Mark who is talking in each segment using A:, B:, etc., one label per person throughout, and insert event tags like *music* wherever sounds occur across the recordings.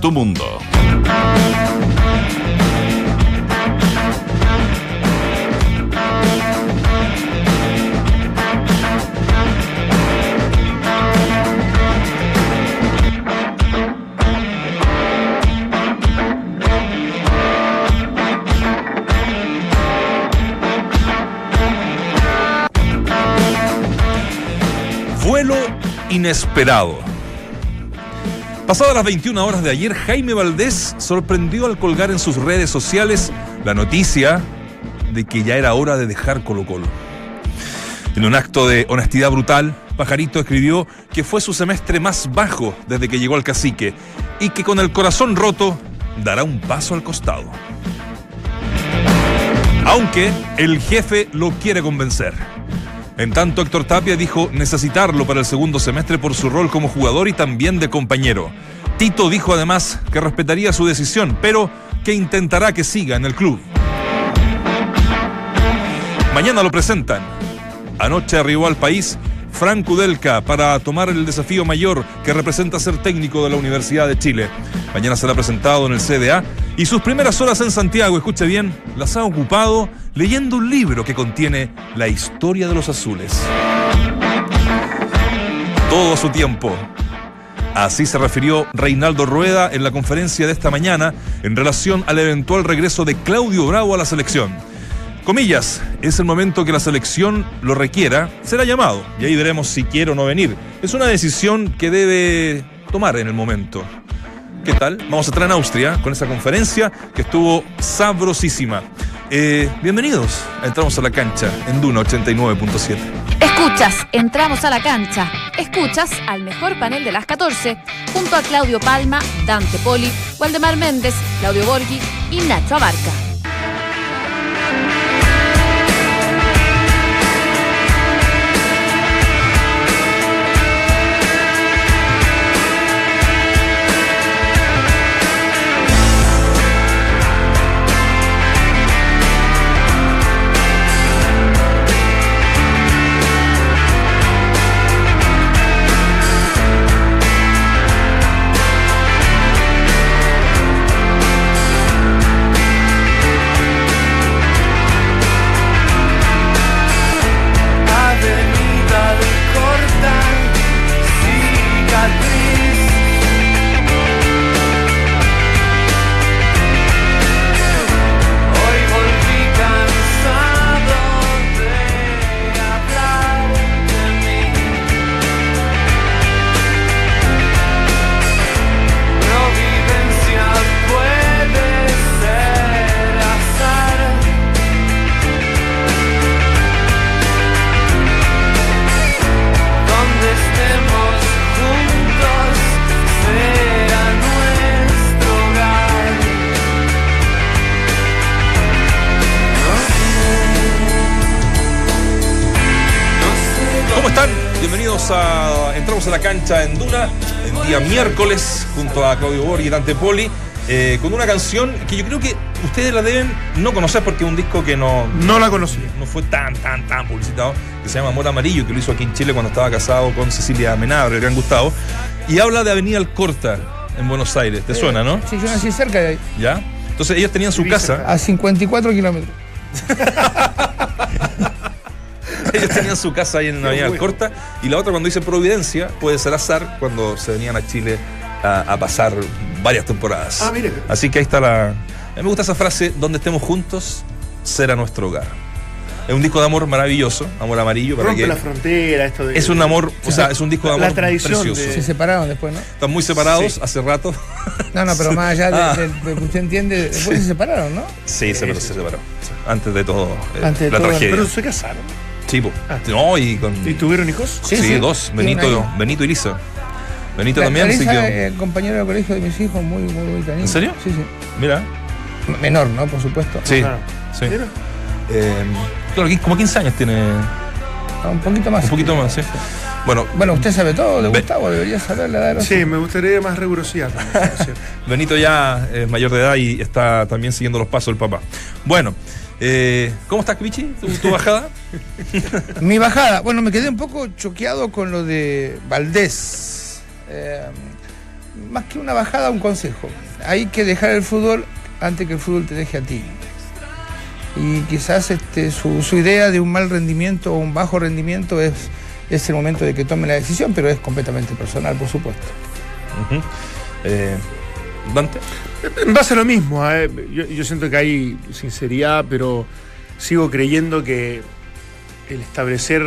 A: tu mundo.
B: Vuelo inesperado. Pasadas las 21 horas de ayer, Jaime Valdés sorprendió al colgar en sus redes sociales la noticia de que ya era hora de dejar Colo Colo. En un acto de honestidad brutal, Pajarito escribió que fue su semestre más bajo desde que llegó al cacique y que con el corazón roto dará un paso al costado. Aunque el jefe lo quiere convencer. En tanto, Héctor Tapia dijo necesitarlo para el segundo semestre por su rol como jugador y también de compañero. Tito dijo además que respetaría su decisión, pero que intentará que siga en el club. Mañana lo presentan. Anoche arribó al país Frank Udelka para tomar el desafío mayor que representa ser técnico de la Universidad de Chile. Mañana será presentado en el CDA y sus primeras horas en Santiago, escuche bien, las ha ocupado leyendo un libro que contiene la historia de los azules. Todo su tiempo. Así se refirió Reinaldo Rueda en la conferencia de esta mañana en relación al eventual regreso de Claudio Bravo a la selección. Comillas, es el momento que la selección lo requiera, será llamado y ahí veremos si quiere o no venir. Es una decisión que debe tomar en el momento. ¿Qué tal? Vamos a estar en Austria con esa conferencia que estuvo sabrosísima. Eh, bienvenidos, entramos a la cancha en Duna 89.7.
C: Escuchas, entramos a la cancha. Escuchas al mejor panel de las 14, junto a Claudio Palma, Dante Poli, Waldemar Méndez, Claudio Borghi y Nacho Abarca.
B: Miércoles, junto a Claudio Borghi y Dante Poli, eh, con una canción que yo creo que ustedes la deben no conocer porque es un disco que no,
D: No la conocí.
B: no fue tan, tan, tan publicitado, que se llama Amor Amarillo, que lo hizo aquí en Chile cuando estaba casado con Cecilia Menabre, el gran Gustavo, y habla de Avenida Alcorta en Buenos Aires. ¿Te suena, no?
E: Sí, yo nací cerca de ahí,
B: ¿Ya? Entonces ellos tenían su casa,
E: a 54 kilómetros. *laughs* *laughs*
B: ellos tenían su casa ahí en Avenida Alcorta, y la otra cuando dice Providencia puede ser azar cuando se venían a Chile a, a pasar varias temporadas.
D: Ah, mire.
B: Así que ahí está la... A mí me gusta esa frase, donde estemos juntos, será nuestro hogar. Es un disco de amor maravilloso, amor amarillo, para
D: Rompe
B: que...
D: la frontera, esto de.
B: Es un amor, o sea, es un disco de
D: La
B: amor
D: tradición
B: precioso.
D: de-
E: Se separaron después, ¿no?
B: Están muy separados
D: Sí.
B: hace rato. *laughs*
E: No, no, pero más allá de,
B: Ah.
E: de- de que usted entiende, después se separaron, ¿no?
B: Sí, se, se separó. Sí. Antes de todo, eh,
E: Antes de
B: la
E: todo,
B: tragedia.
D: Pero se casaron.
B: Sí, po.
D: Ah.
B: No, y con...
D: ¿Y tuvieron hijos?
B: Sí,
E: Sí, sí.
B: dos. Benito. Benito y Lisa. Benito
E: La-
B: también, así
E: Clarisa,
B: que...
E: eh, compañero de colegio de mis hijos, muy, muy bonita niña.
B: ¿En serio?
E: Sí, sí.
B: Mira.
E: Menor, ¿no? Por supuesto.
B: Sí,
D: Ah.
B: sí.
D: Mira.
B: Eh, claro, como 15 años tiene.
E: Ah, Un poquito más.
B: Un poquito más, sí. Bueno,
E: Bueno, usted sabe todo de Gustavo, debería saber la edad de
D: Sí, me gustaría más rigurosidad. *laughs*
B: Benito ya es mayor de edad y está también siguiendo los pasos del papá. Bueno, eh, ¿cómo estás, Kibichi? ¿Tu, tu *laughs* bajada?
E: Mi bajada, bueno, me quedé un poco choqueado con lo de Valdés. Eh, más que una bajada, un consejo. Hay que dejar el fútbol antes que el fútbol te deje a ti. Y quizás este, su, su idea de un mal rendimiento o un bajo rendimiento es, es el momento de que tome la decisión, pero es completamente personal, por supuesto.
B: Eh, Dante.
D: En base a lo mismo, eh, yo, siento que hay sinceridad, pero sigo creyendo que el establecer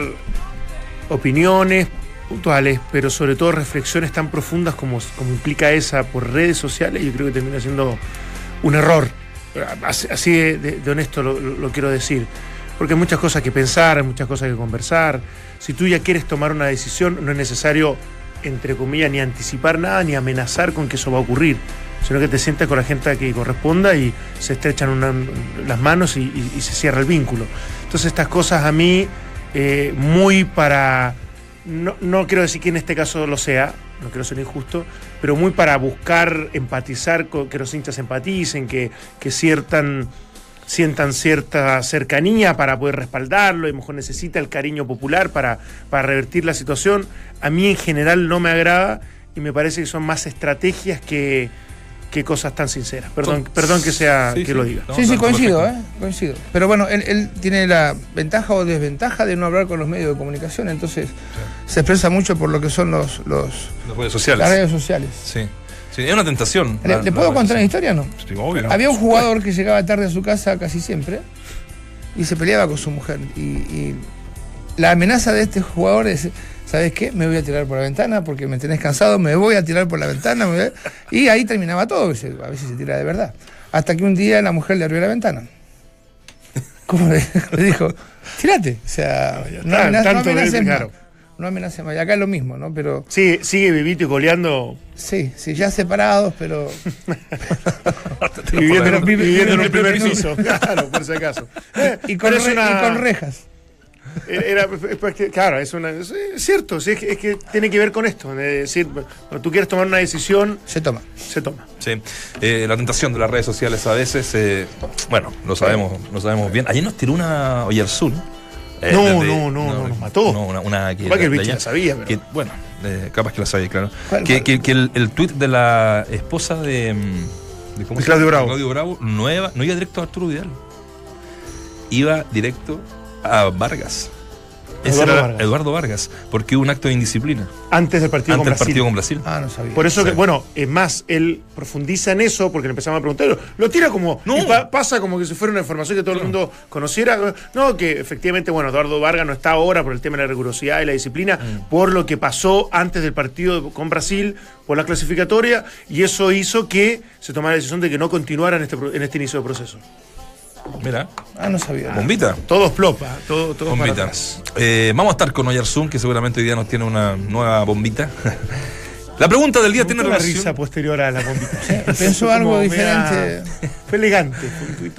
D: opiniones puntuales, pero sobre todo reflexiones tan profundas como, como implica esa por redes sociales, yo creo que termina siendo un error. Así, de, honesto lo- lo quiero decir. Porque hay muchas cosas que pensar, hay muchas cosas que conversar. Si tú ya quieres tomar una decisión, no es necesario, entre comillas, ni anticipar nada, ni amenazar con que eso va a ocurrir, sino que te sientas con la gente que corresponda y se estrechan las manos y, se cierra el vínculo. Entonces estas cosas a mí, eh, muy para, no, no quiero decir que en este caso lo sea, no quiero ser injusto, pero muy para buscar empatizar, que los hinchas empaticen, que, que ciertan, sientan cierta cercanía para poder respaldarlo, y a lo mejor necesita el cariño popular para, para revertir la situación. A mí en general no me agrada y me parece que son más estrategias que, que cosas tan sinceras. Perdón, perdón que sea
B: Sí,
D: que
B: sí.
D: lo diga.
B: No,
E: sí, sí, coincido. ¿eh? coincido. Pero bueno, él, él tiene la ventaja o desventaja de no hablar con los medios de comunicación, entonces se expresa mucho por lo que son los, los
B: Las redes sociales.
E: las redes sociales.
B: Sí. Sí, es una tentación.
E: ¿Le,
B: la-
E: le
B: la
E: puedo contar una
B: social.
E: historia no?
B: Sí, obvio.
E: Había un jugador que llegaba tarde a su casa casi siempre y se peleaba con su mujer. Y, y la amenaza de este jugador es, ¿sabes qué? Me voy a tirar por la ventana porque me tenés cansado, me voy a tirar por la ventana. me voy a-". Y ahí terminaba todo, a veces se tira de verdad. Hasta que un día la mujer le abrió la ventana. *laughs* ¿Cómo le, le dijo? Tirate. O sea, no, no
D: tanto
E: amenaces
D: de-
E: más.
D: claro.
E: No amenaces más. Y acá es lo mismo, ¿no? Pero
D: Sí, sigue vivito y coleando,
E: sí, sí, ya separados, pero *laughs*
D: viviendo, en un-
E: vive-
D: viviendo en
E: vive
D: un primer piso. Claro, por si acaso. *laughs* Eh,
E: y con,
D: pero es
E: re-
D: una-
E: y con rejas.
D: Era, es porque, claro, es, una, es cierto, sí, es, que, es que tiene que ver con esto. Es decir, cuando tú quieres tomar una decisión,
E: Se toma.
D: se toma.
B: Sí. Eh, la tentación de las redes sociales a veces, eh, bueno, lo sabemos, lo sabemos bien. Ayer nos tiró una Oyarzún. Eh,
D: No,
B: desde-
D: no, no, no, nos mató.
B: No, una, una que,
D: Capaz que el
B: de
D: bicho
B: allá,
D: la sabía, pero-
B: que, bueno, eh, capaz que la sabía, claro.
E: ¿Cuál,
B: que,
E: cuál?
B: que- que el, el tuit de la esposa de, mm, de, ¿cómo
D: De? Claudio Bravo.
B: Claudio Bravo no iba, no iba directo a Arturo Vidal. Iba directo a Vargas. Ese
D: Eduardo
B: era
D: Vargas.
B: Eduardo Vargas, porque hubo un acto de indisciplina
D: Antes del partido con
B: el
D: Brasil.
B: partido con Brasil.
E: Ah, no sabía.
D: Por eso
B: Sí.
D: que, bueno, es más, él profundiza en eso porque le empezamos a preguntar. Lo tira como.
B: No.
D: pa- pasa como que si fuera una información que todo el mundo conociera. No, que efectivamente, bueno, Eduardo Vargas no está ahora por el tema de la rigurosidad y la disciplina,
B: Mm.
D: por lo que pasó antes del partido con Brasil, por la clasificatoria, y eso hizo que se tomara la decisión de que no continuara en este, en este inicio de proceso.
B: Mira,
E: Ah, no sabía.
B: bombita.
D: Todos plopa, todo, todo para
B: Bombita. Eh, vamos a estar con Oyarzún, que seguramente hoy día nos tiene una nueva bombita. *laughs* La pregunta del día tiene relación.
D: risa posterior a la bombita. *laughs* *laughs*
E: Pensó algo diferente.
D: Fue elegante.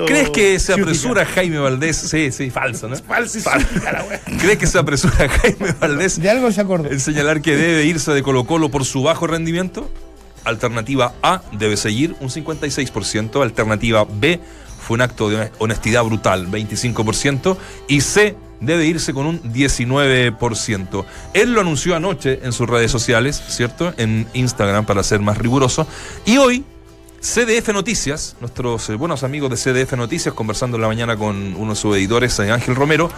B: ¿Crees que se apresura Jaime Valdés? Sí, sí, falso, ¿no?
D: Falso wea.
B: ¿Crees que se apresura Jaime Valdés
E: De algo se acordó.
B: en señalar que debe irse de Colo Colo por su bajo rendimiento? Alternativa A, debe seguir un 56%. Alternativa B, fue un acto de honestidad brutal, 25%. Y C, debe irse con un 19%. Él lo anunció anoche en sus redes sociales, ¿cierto? En Instagram, para ser más riguroso. Y hoy, CDF Noticias, nuestros eh, buenos amigos de CDF Noticias, conversando en la mañana con uno de sus editores, eh, Ángel Romero,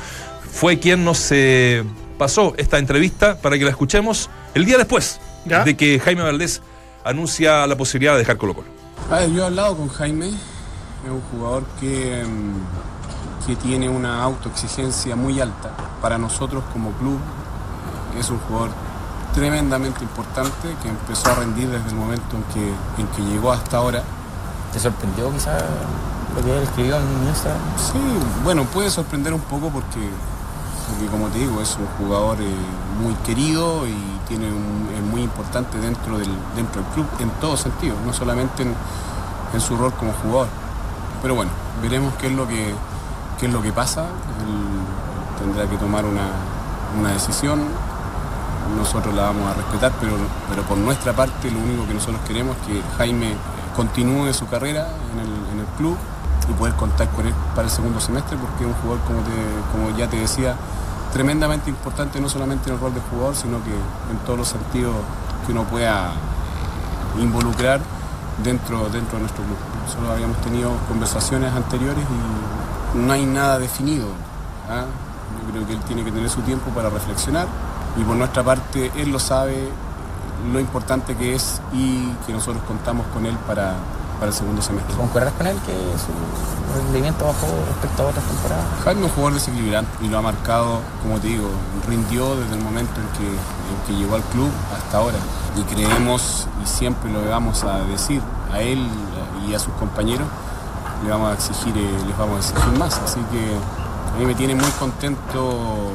B: fue quien nos eh, pasó esta entrevista para que la escuchemos el día después
D: ¿Ya?
B: de que Jaime Valdés anuncia la posibilidad de dejar Colo Colo.
A: A ver, yo he hablado con Jaime, es un jugador que, mm, que tiene una autoexigencia muy alta. Para nosotros como club es un jugador tremendamente importante que empezó a rendir desde el momento en que, en que llegó hasta ahora.
F: ¿Te sorprendió quizá lo que él escribió en Instagram?
A: Sí, bueno, puede sorprender un poco porque, porque como te digo, es un jugador eh, muy querido y tiene un- es muy importante dentro del, dentro del club en todo sentido, no solamente en, en su rol como jugador. Pero bueno, veremos qué es lo que, qué es lo que pasa. Él tendrá que tomar una, una decisión. Nosotros la vamos a respetar, pero, pero por nuestra parte lo único que nosotros queremos es que Jaime continúe su carrera en el, en el club y poder contar con él para el segundo semestre porque es un jugador, como, te- como ya te decía, tremendamente importante no solamente en el rol de jugador, sino que en todos los sentidos que uno pueda involucrar dentro, dentro de nuestro club. Nosotros habíamos tenido conversaciones anteriores y no hay nada definido. ¿ah? Yo creo que él tiene que tener su tiempo para reflexionar y por nuestra parte él lo sabe lo importante que es y que nosotros contamos con él para, para el segundo semestre.
F: ¿Concuerdas con él que su rendimiento bajó respecto a otras temporadas?
A: Jaime es un jugador desequilibrante y lo ha marcado, como te digo, rindió desde el momento en que, en que llegó al club hasta ahora. Y creemos, y siempre lo vamos a decir a él y a sus compañeros, le vamos a exigir, eh, les vamos a exigir más. Así que a mí me tiene muy contento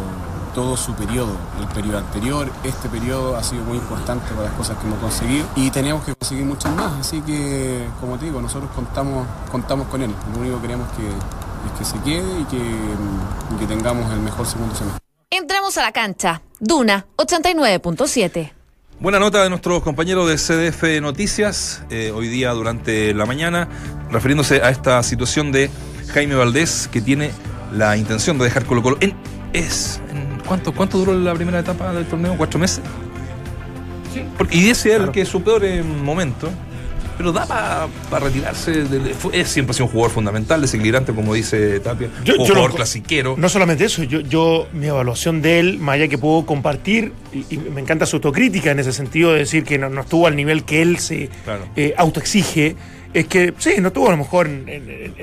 A: todo su periodo, el periodo anterior, este periodo ha sido muy importante para las cosas que hemos conseguido y teníamos que conseguir muchas más, así que como te digo, nosotros contamos, contamos con él, lo único que queremos que, es que se quede y que, y que tengamos el mejor segundo semestre.
C: Entramos a la cancha. Duna 89.7.
B: Buena nota de nuestros compañeros de CDF Noticias, eh, hoy día durante la mañana, refiriéndose a esta situación de Jaime Valdés, que tiene la intención de dejar Colo Colo. En, es, ¿cuánto, ¿Cuánto duró la primera etapa del torneo? ¿Cuatro meses? Porque, y dice él que es su peor eh, momento, pero da para retirarse. del- es, siempre ha sido un jugador fundamental, desequilibrante, como dice Tapia.
D: Yo-
B: un jugador clasiquero.
D: No solamente eso, yo, yo mi evaluación de él, más allá que puedo compartir, y, y me encanta su autocrítica en ese sentido de decir que no, no estuvo al nivel que él se
B: Claro.
D: eh, autoexige, es que sí, no estuvo a lo mejor en,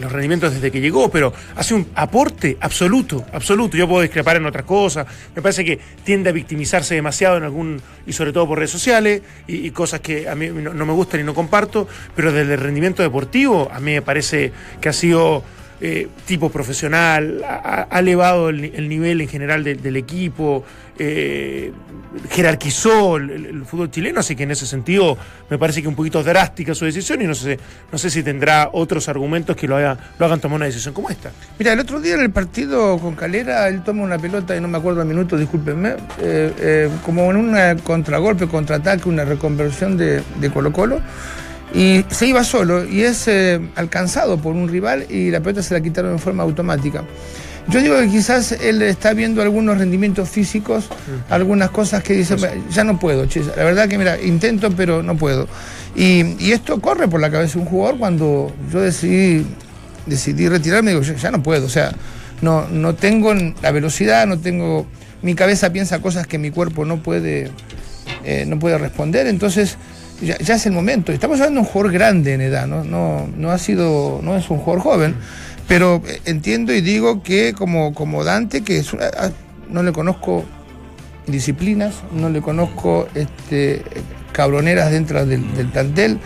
D: los rendimientos desde que llegó, pero hace un aporte absoluto, absoluto. Yo puedo discrepar en otras cosas, me parece que tiende a victimizarse demasiado en algún, y sobre todo por redes sociales, y, y cosas que a mí no, no me gustan y no comparto, pero desde el rendimiento deportivo, a mí me parece que ha sido eh, tipo profesional, ha, elevado el, ni- el nivel en general de- del equipo, eh, jerarquizó el, fútbol chileno, así que en ese sentido me parece que un poquito drástica su decisión y no sé, no sé si tendrá otros argumentos que lo, haga- lo hagan tomar una decisión como esta.
E: Mira, el otro día en el partido con Calera, él toma una pelota, y no me acuerdo el minuto, discúlpenme, eh, como en un contragolpe, contraataque, una reconversión de, de Colo Colo, y se iba solo, y es eh, alcanzado por un rival y la pelota se la quitaron en forma automática. Yo digo que quizás él está viendo algunos rendimientos físicos, algunas cosas que dice, ya no puedo, che, la verdad que mira, intento pero no puedo. Y, y esto corre por la cabeza de un jugador cuando yo decidí decidí retirarme, digo, ya, ya no puedo, o sea, no, no tengo la velocidad, no tengo, mi cabeza piensa cosas que mi cuerpo no puede, eh, no puede responder, entonces ya, ya es el momento. Estamos hablando de un jugador grande en edad, ¿no? No, no ha sido, no es un jugador joven, pero eh, entiendo y digo que como, como Dante, que es una- no le conozco disciplinas, no le conozco este, cabroneras dentro del, del plantel,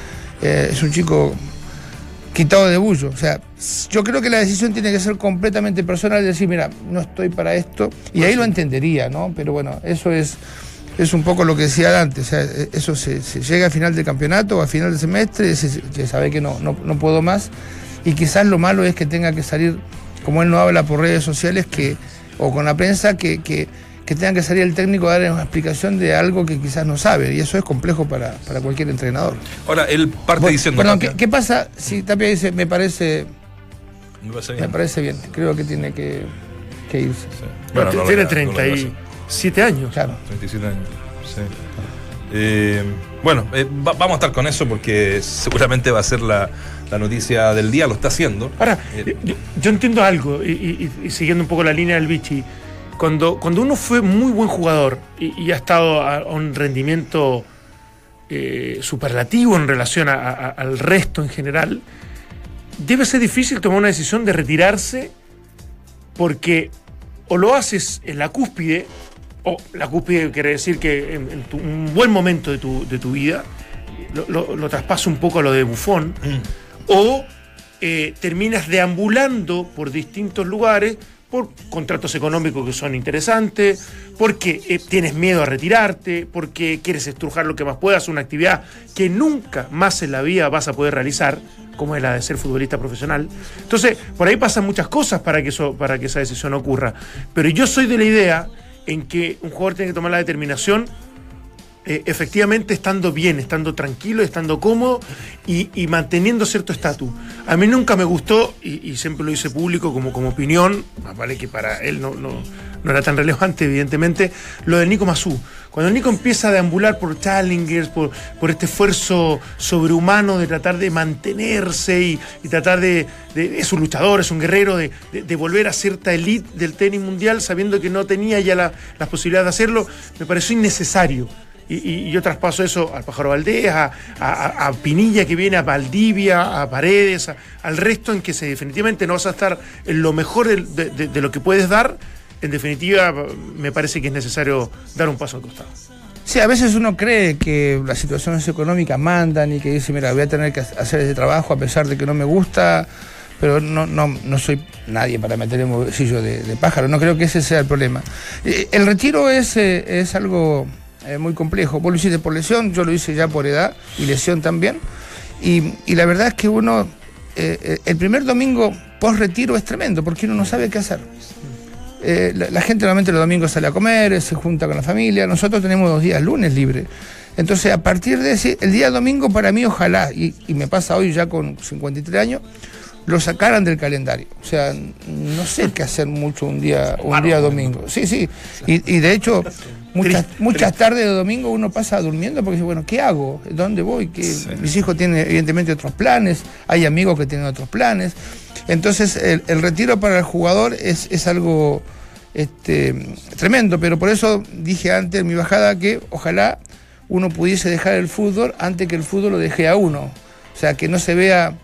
E: eh, es un chico quitado de bullo. O sea, yo creo que la decisión tiene que ser completamente personal, decir, mira, no estoy para esto, y ahí lo entendería, ¿no? Pero bueno, eso es, es un poco lo que decía antes, o sea, e- eso se, se llega a final del campeonato o a final del semestre, se, se sabe que no, no, no puedo más, y quizás lo malo es que tenga que salir, como él no habla por redes sociales, que o con la prensa, que, que, que tenga que salir el técnico a dar una explicación de algo que quizás no sabe, y eso es complejo para, para cualquier entrenador.
B: Ahora, él parte
E: Bueno,
B: diciendo.
E: perdón, ¿qué, qué pasa si Tapia dice, me parece,
B: me parece
E: me
B: bien.
E: parece bien, creo que tiene que, que irse?
B: Sí. Bueno, no
D: Tiene
B: hará, no lo hará, sí.
D: 37 años.
E: Claro.
B: 37 años. sí. Eh, bueno, eh, va- vamos a estar con eso porque seguramente va a ser la, la noticia del día, lo está haciendo.
D: Ahora,
B: Eh,
D: yo, yo entiendo algo, y, y- y siguiendo un poco la línea del Vichy, cuando, cuando uno fue muy buen jugador y, y ha estado a, a un rendimiento eh, superlativo en relación a- a- al resto en general, debe ser difícil tomar una decisión de retirarse porque o lo haces en la cúspide, o la cúspide quiere decir que en, en tu- un buen momento de tu, de tu vida, lo, lo, lo traspasa un poco a lo de bufón, o eh, terminas deambulando por distintos lugares por contratos económicos que son interesantes, porque eh, tienes miedo a retirarte, porque quieres estrujar lo que más puedas, una actividad que nunca más en la vida vas a poder realizar, como es la de ser futbolista profesional. Entonces, por ahí pasan muchas cosas para que, eso, para que esa decisión ocurra. Pero yo soy de la idea en que un jugador tiene que tomar la determinación eh, efectivamente estando bien, estando tranquilo, estando cómodo y, manteniendo cierto estatus. A mí nunca me gustó, y, siempre lo hice público como, como opinión, más vale que para él no, no era tan relevante, evidentemente, lo del Nico Mazú. Cuando Nico empieza a deambular por challengers, por, este esfuerzo sobrehumano de tratar de mantenerse y, tratar de, de- Es un luchador, es un guerrero, de, de- de volver a cierta elite del tenis mundial, sabiendo que no tenía ya la- las posibilidades de hacerlo, me pareció innecesario. Y, yo traspaso eso al Pájaro Valdés, a, Pinilla que viene, a Valdivia, a Paredes, al resto en que se, definitivamente no vas a estar en lo mejor de, de- de lo que puedes dar. En definitiva, me parece que es necesario dar un paso al costado.
E: Sí, a veces uno cree que las situaciones económicas mandan y que dice, mira, voy a tener que hacer ese trabajo a pesar de que no me gusta, pero no, no, no soy nadie para meter en bolsillo de, pájaro. No creo que ese sea el problema. Eh, El retiro es, eh, es algo eh, muy complejo. Vos lo hiciste por lesión, yo lo hice ya por edad y lesión también. Y, y la verdad es que uno, eh, el primer domingo post retiro es tremendo porque uno no sabe qué hacer. Eh, la, gente normalmente los domingos sale a comer, eh, se junta con la familia. Nosotros tenemos dos días lunes libres. Entonces, a partir de ese, el día domingo para mí, ojalá, y, y me pasa hoy ya con 53 años, lo sacaran del calendario. O sea, no sé qué hacer mucho un día, un día domingo. Sí, sí. Y, y de hecho, muchas, tardes de domingo uno pasa durmiendo porque dice, bueno, ¿qué hago? ¿Dónde voy? ¿Qué? Mis hijos tienen evidentemente otros planes, hay amigos que tienen otros planes. Entonces, el, el retiro para el jugador es, es algo este, tremendo, pero por eso dije antes en mi bajada que ojalá uno pudiese dejar el fútbol antes que el fútbol lo deje a uno. O sea, que no se vea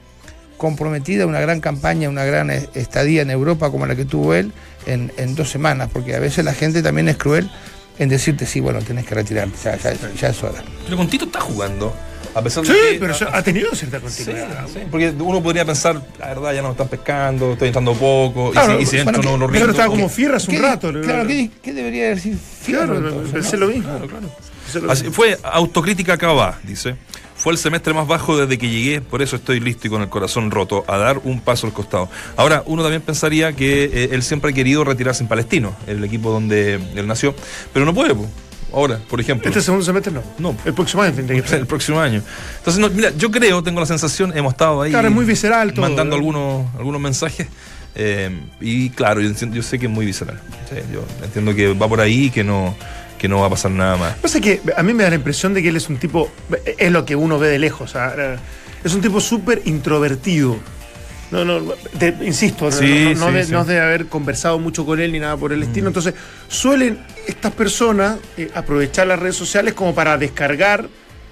E: comprometida una gran campaña, una gran eh, estadía en Europa como la que tuvo él en, en dos semanas, porque a veces la gente también es cruel en decirte, sí, bueno, tenés que retirarte, ya, ya, ya es hora.
B: Pero con Tito está jugando. A pesar de
D: Sí,
B: que-
D: pero ha tenido cierta
B: Sí,
D: continuidad.
B: sí, porque uno podría pensar, la verdad, ya no están pescando, estoy entrando poco,
D: Claro,
B: y si, y si entro
E: bueno,
B: no lo
D: Pero estaba como hace un
E: ¿Qué-
D: rato.
E: Claro, ¿qué, qué debería decir Fierro
D: Claro,
E: entonces,
D: pensé
E: no?
D: lo mismo. Claro, pensé lo
B: Así-
D: mismo.
B: fue autocrítica acá va, dice. Fue el semestre más bajo desde que llegué, por eso estoy listo y con el corazón roto a dar un paso al costado. Ahora, uno también pensaría que eh, él siempre ha querido retirarse en Palestino, el equipo donde él nació, pero no puede, po. ahora, por ejemplo.
D: Este segundo semestre no.
B: No.
D: El próximo año tendría que *laughs* ser.
B: el próximo año. Entonces, no, mira, yo creo, tengo la sensación, hemos estado ahí
D: Claro, es muy visceral todo,
B: mandando
D: ¿eh?
B: algunos, algunos mensajes. eh, y claro, yo, sé que es muy visceral. Sí, yo entiendo que va por ahí y que no, que no va a pasar nada más.
D: Pasa que a mí me da la impresión de que él es un tipo, es lo que uno ve de lejos, sea, eh, es un tipo súper introvertido. No, no, insisto, no-
B: Sí,
D: no, no
B: sí,
D: de,
B: sí.
D: no de haber conversado mucho con él ni nada por el estilo. Entonces, suelen estas personas eh, aprovechar las redes sociales como para descargar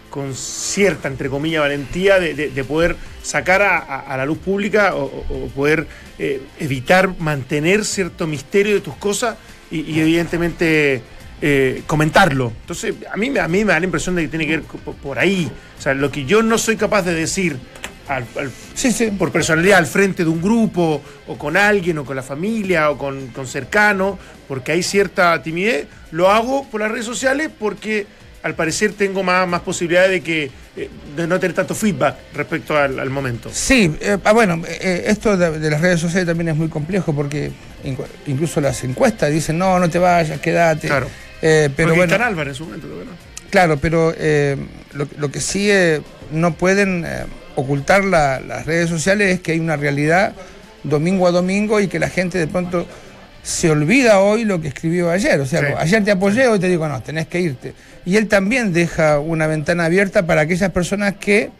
D: con cierta, entre comillas, valentía de, de- de poder sacar a, a- a la luz pública o, o- o poder eh, evitar mantener cierto misterio de tus cosas y, y evidentemente eh, comentarlo. Entonces, a mí, me- a mí me da la impresión de que tiene que ver por ahí. O sea, lo que yo no soy capaz de decir al- al-
E: Sí, sí.
D: por personalidad al frente de un grupo o con alguien o con la familia o con, con cercano, porque hay cierta timidez, lo hago por las redes sociales porque al parecer tengo más, más posibilidades de que eh, de no tener tanto feedback respecto al, al momento.
E: Sí, eh, ah, bueno, eh, esto de, de las redes sociales también es muy complejo porque incluso las encuestas dicen, no, no te vayas, quédate.
D: Claro.
E: Eh, pero bueno,
D: Cristian Álvarez en su momento, ¿no?
E: claro, pero eh, lo, lo que sí eh, no pueden ocultar la- las redes sociales es que hay una realidad domingo a domingo y que la gente de pronto se olvida hoy lo que escribió ayer. O sea,
D: Sí.
E: ayer te apoyé, hoy te digo, no, tenés que irte. Y él también deja una ventana abierta para aquellas personas que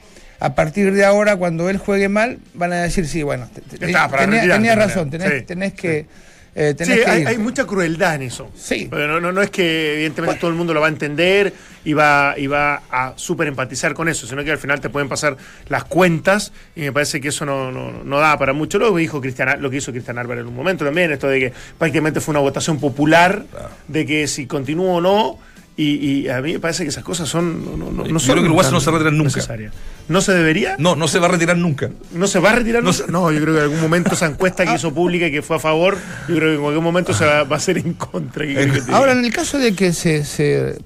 E: a partir de ahora, cuando él juegue mal, van a decir, sí, bueno, te- te-
D: Está, para
E: tenía, razón, tenés,
D: Sí,
E: tenés
D: sí.
E: Eh,
D: Sí, hay,
E: irte".
D: hay mucha crueldad en eso.
E: Sí.
D: Pero no, no, no es que evidentemente todo el mundo lo va a entender y va, y va a súper empatizar con eso, sino que al final te pueden pasar las cuentas y me parece que eso no, no, no da para mucho. Lo que, dijo Cristian, lo que hizo Cristian Álvarez en un momento también, esto de que prácticamente fue una votación popular de que si continúa o no. Y, y a mí me parece que esas cosas son. No, no, no
B: Yo
D: son
B: creo que el Guaso no se retira nunca.
D: necesarias. ¿No se debería?
B: No, no se va a retirar nunca.
D: ¿No se va a retirar?
B: No
D: No,
B: se-
D: no, yo creo que en algún momento esa encuesta que hizo pública y que fue a favor, yo creo que en algún momento se va, va a hacer en contra. ¿Qué querés que?
E: Ahora, en el caso de que se, se,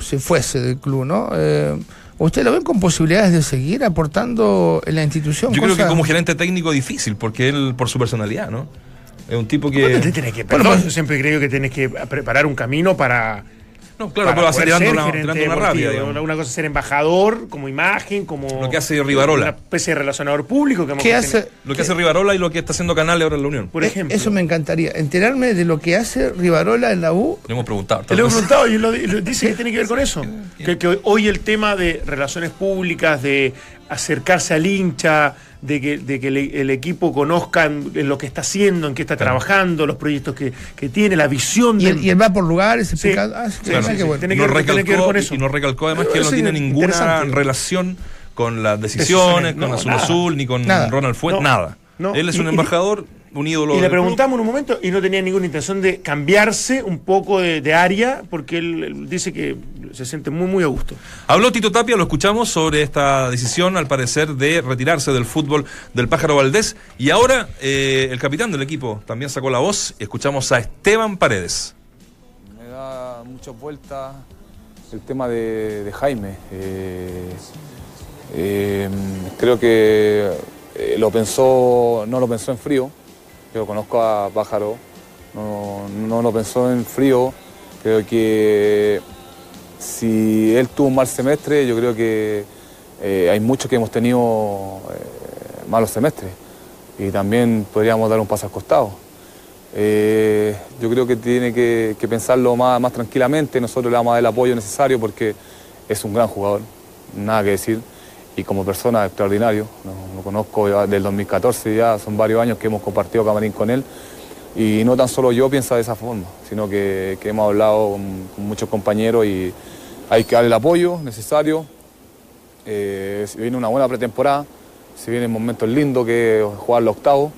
E: se fuese del club, ¿no? Eh, ¿Usted lo ven con posibilidades de seguir aportando en la institución?
B: Yo creo que como gerente técnico difícil, porque él, por su personalidad, ¿no? Es un tipo
D: ¿Cuándo te
B: que.
D: tenés que,
E: Bueno,
D: perdón,
E: pues-
D: yo siempre creo que tienes que preparar un camino para,
B: No, claro, pero
D: poder
B: tirando
D: ser
B: una- una rabia, digamos.
D: Una, cosa es ser embajador, como imagen, como.
B: Lo que hace Rivarola.
D: Una especie de relacionador público que hemos
E: ¿Qué hace?
B: Lo que hace Rivarola y lo que está haciendo Canales ahora en la Unión.
D: Por
E: Eh,
D: ejemplo.
E: Eso me encantaría. Enterarme de lo que hace Rivarola en la U.
B: Le hemos preguntado.
D: Te lo he preguntado y él lo, lo dice que tiene que ver con eso. Que, que hoy el tema de relaciones públicas, de acercarse al hincha, de que, de que el, el equipo conozca en, en lo que está haciendo, en qué está trabajando, los proyectos que, que tiene, la visión
E: Y
D: de.
E: él, y él va por lugares
D: Sí.
E: explicando. Ah, sí,
B: Claro,
E: qué
B: sí, sí.
E: bueno.
D: Tiene
B: Y
D: que
B: nos
D: ver- tiene que ver
B: recalcó,
D: con eso.
B: y nos recalcó además que
D: Pero
B: no tiene ninguna relación con las
D: Decisiones,
B: decisiones, con
D: no,
B: Azul
D: nada.
B: Azul, ni con
E: Nada.
B: Ronald Fuentes,
D: No,
B: nada.
D: no.
B: Él es
D: Y-
B: un
D: y-
B: embajador, un ídolo.
D: Y le preguntamos en un momento y no tenía ninguna intención de cambiarse un poco de, de área porque él, él dice que se siente muy, muy a gusto.
B: Habló Tito Tapia, lo escuchamos sobre esta decisión, al parecer, de retirarse del fútbol del Pájaro Valdés. Y ahora eh, el capitán del equipo también sacó la voz. Escuchamos a Esteban Paredes.
G: Me da muchas vueltas el tema de, de Jaime. Eh, eh, creo que eh, lo pensó, no lo pensó en frío. Yo conozco a Pájaro, no, no lo pensó en frío. Creo que si él tuvo un mal semestre, yo creo que eh, hay muchos que hemos tenido eh, malos semestres y también podríamos dar un paso al costado. Eh, yo creo que tiene que, que pensarlo más, más tranquilamente. Nosotros le vamos a dar el apoyo necesario porque es un gran jugador, nada que decir. Y como persona extraordinario, lo, conozco ya del 2014, ya son varios años que hemos compartido camarín con él. Y no tan solo yo pienso de esa forma, sino que, hemos hablado con, muchos compañeros y hay que darle el apoyo necesario. Eh, viene una buena pretemporada, se vienen momentos lindos que jugar los octavos,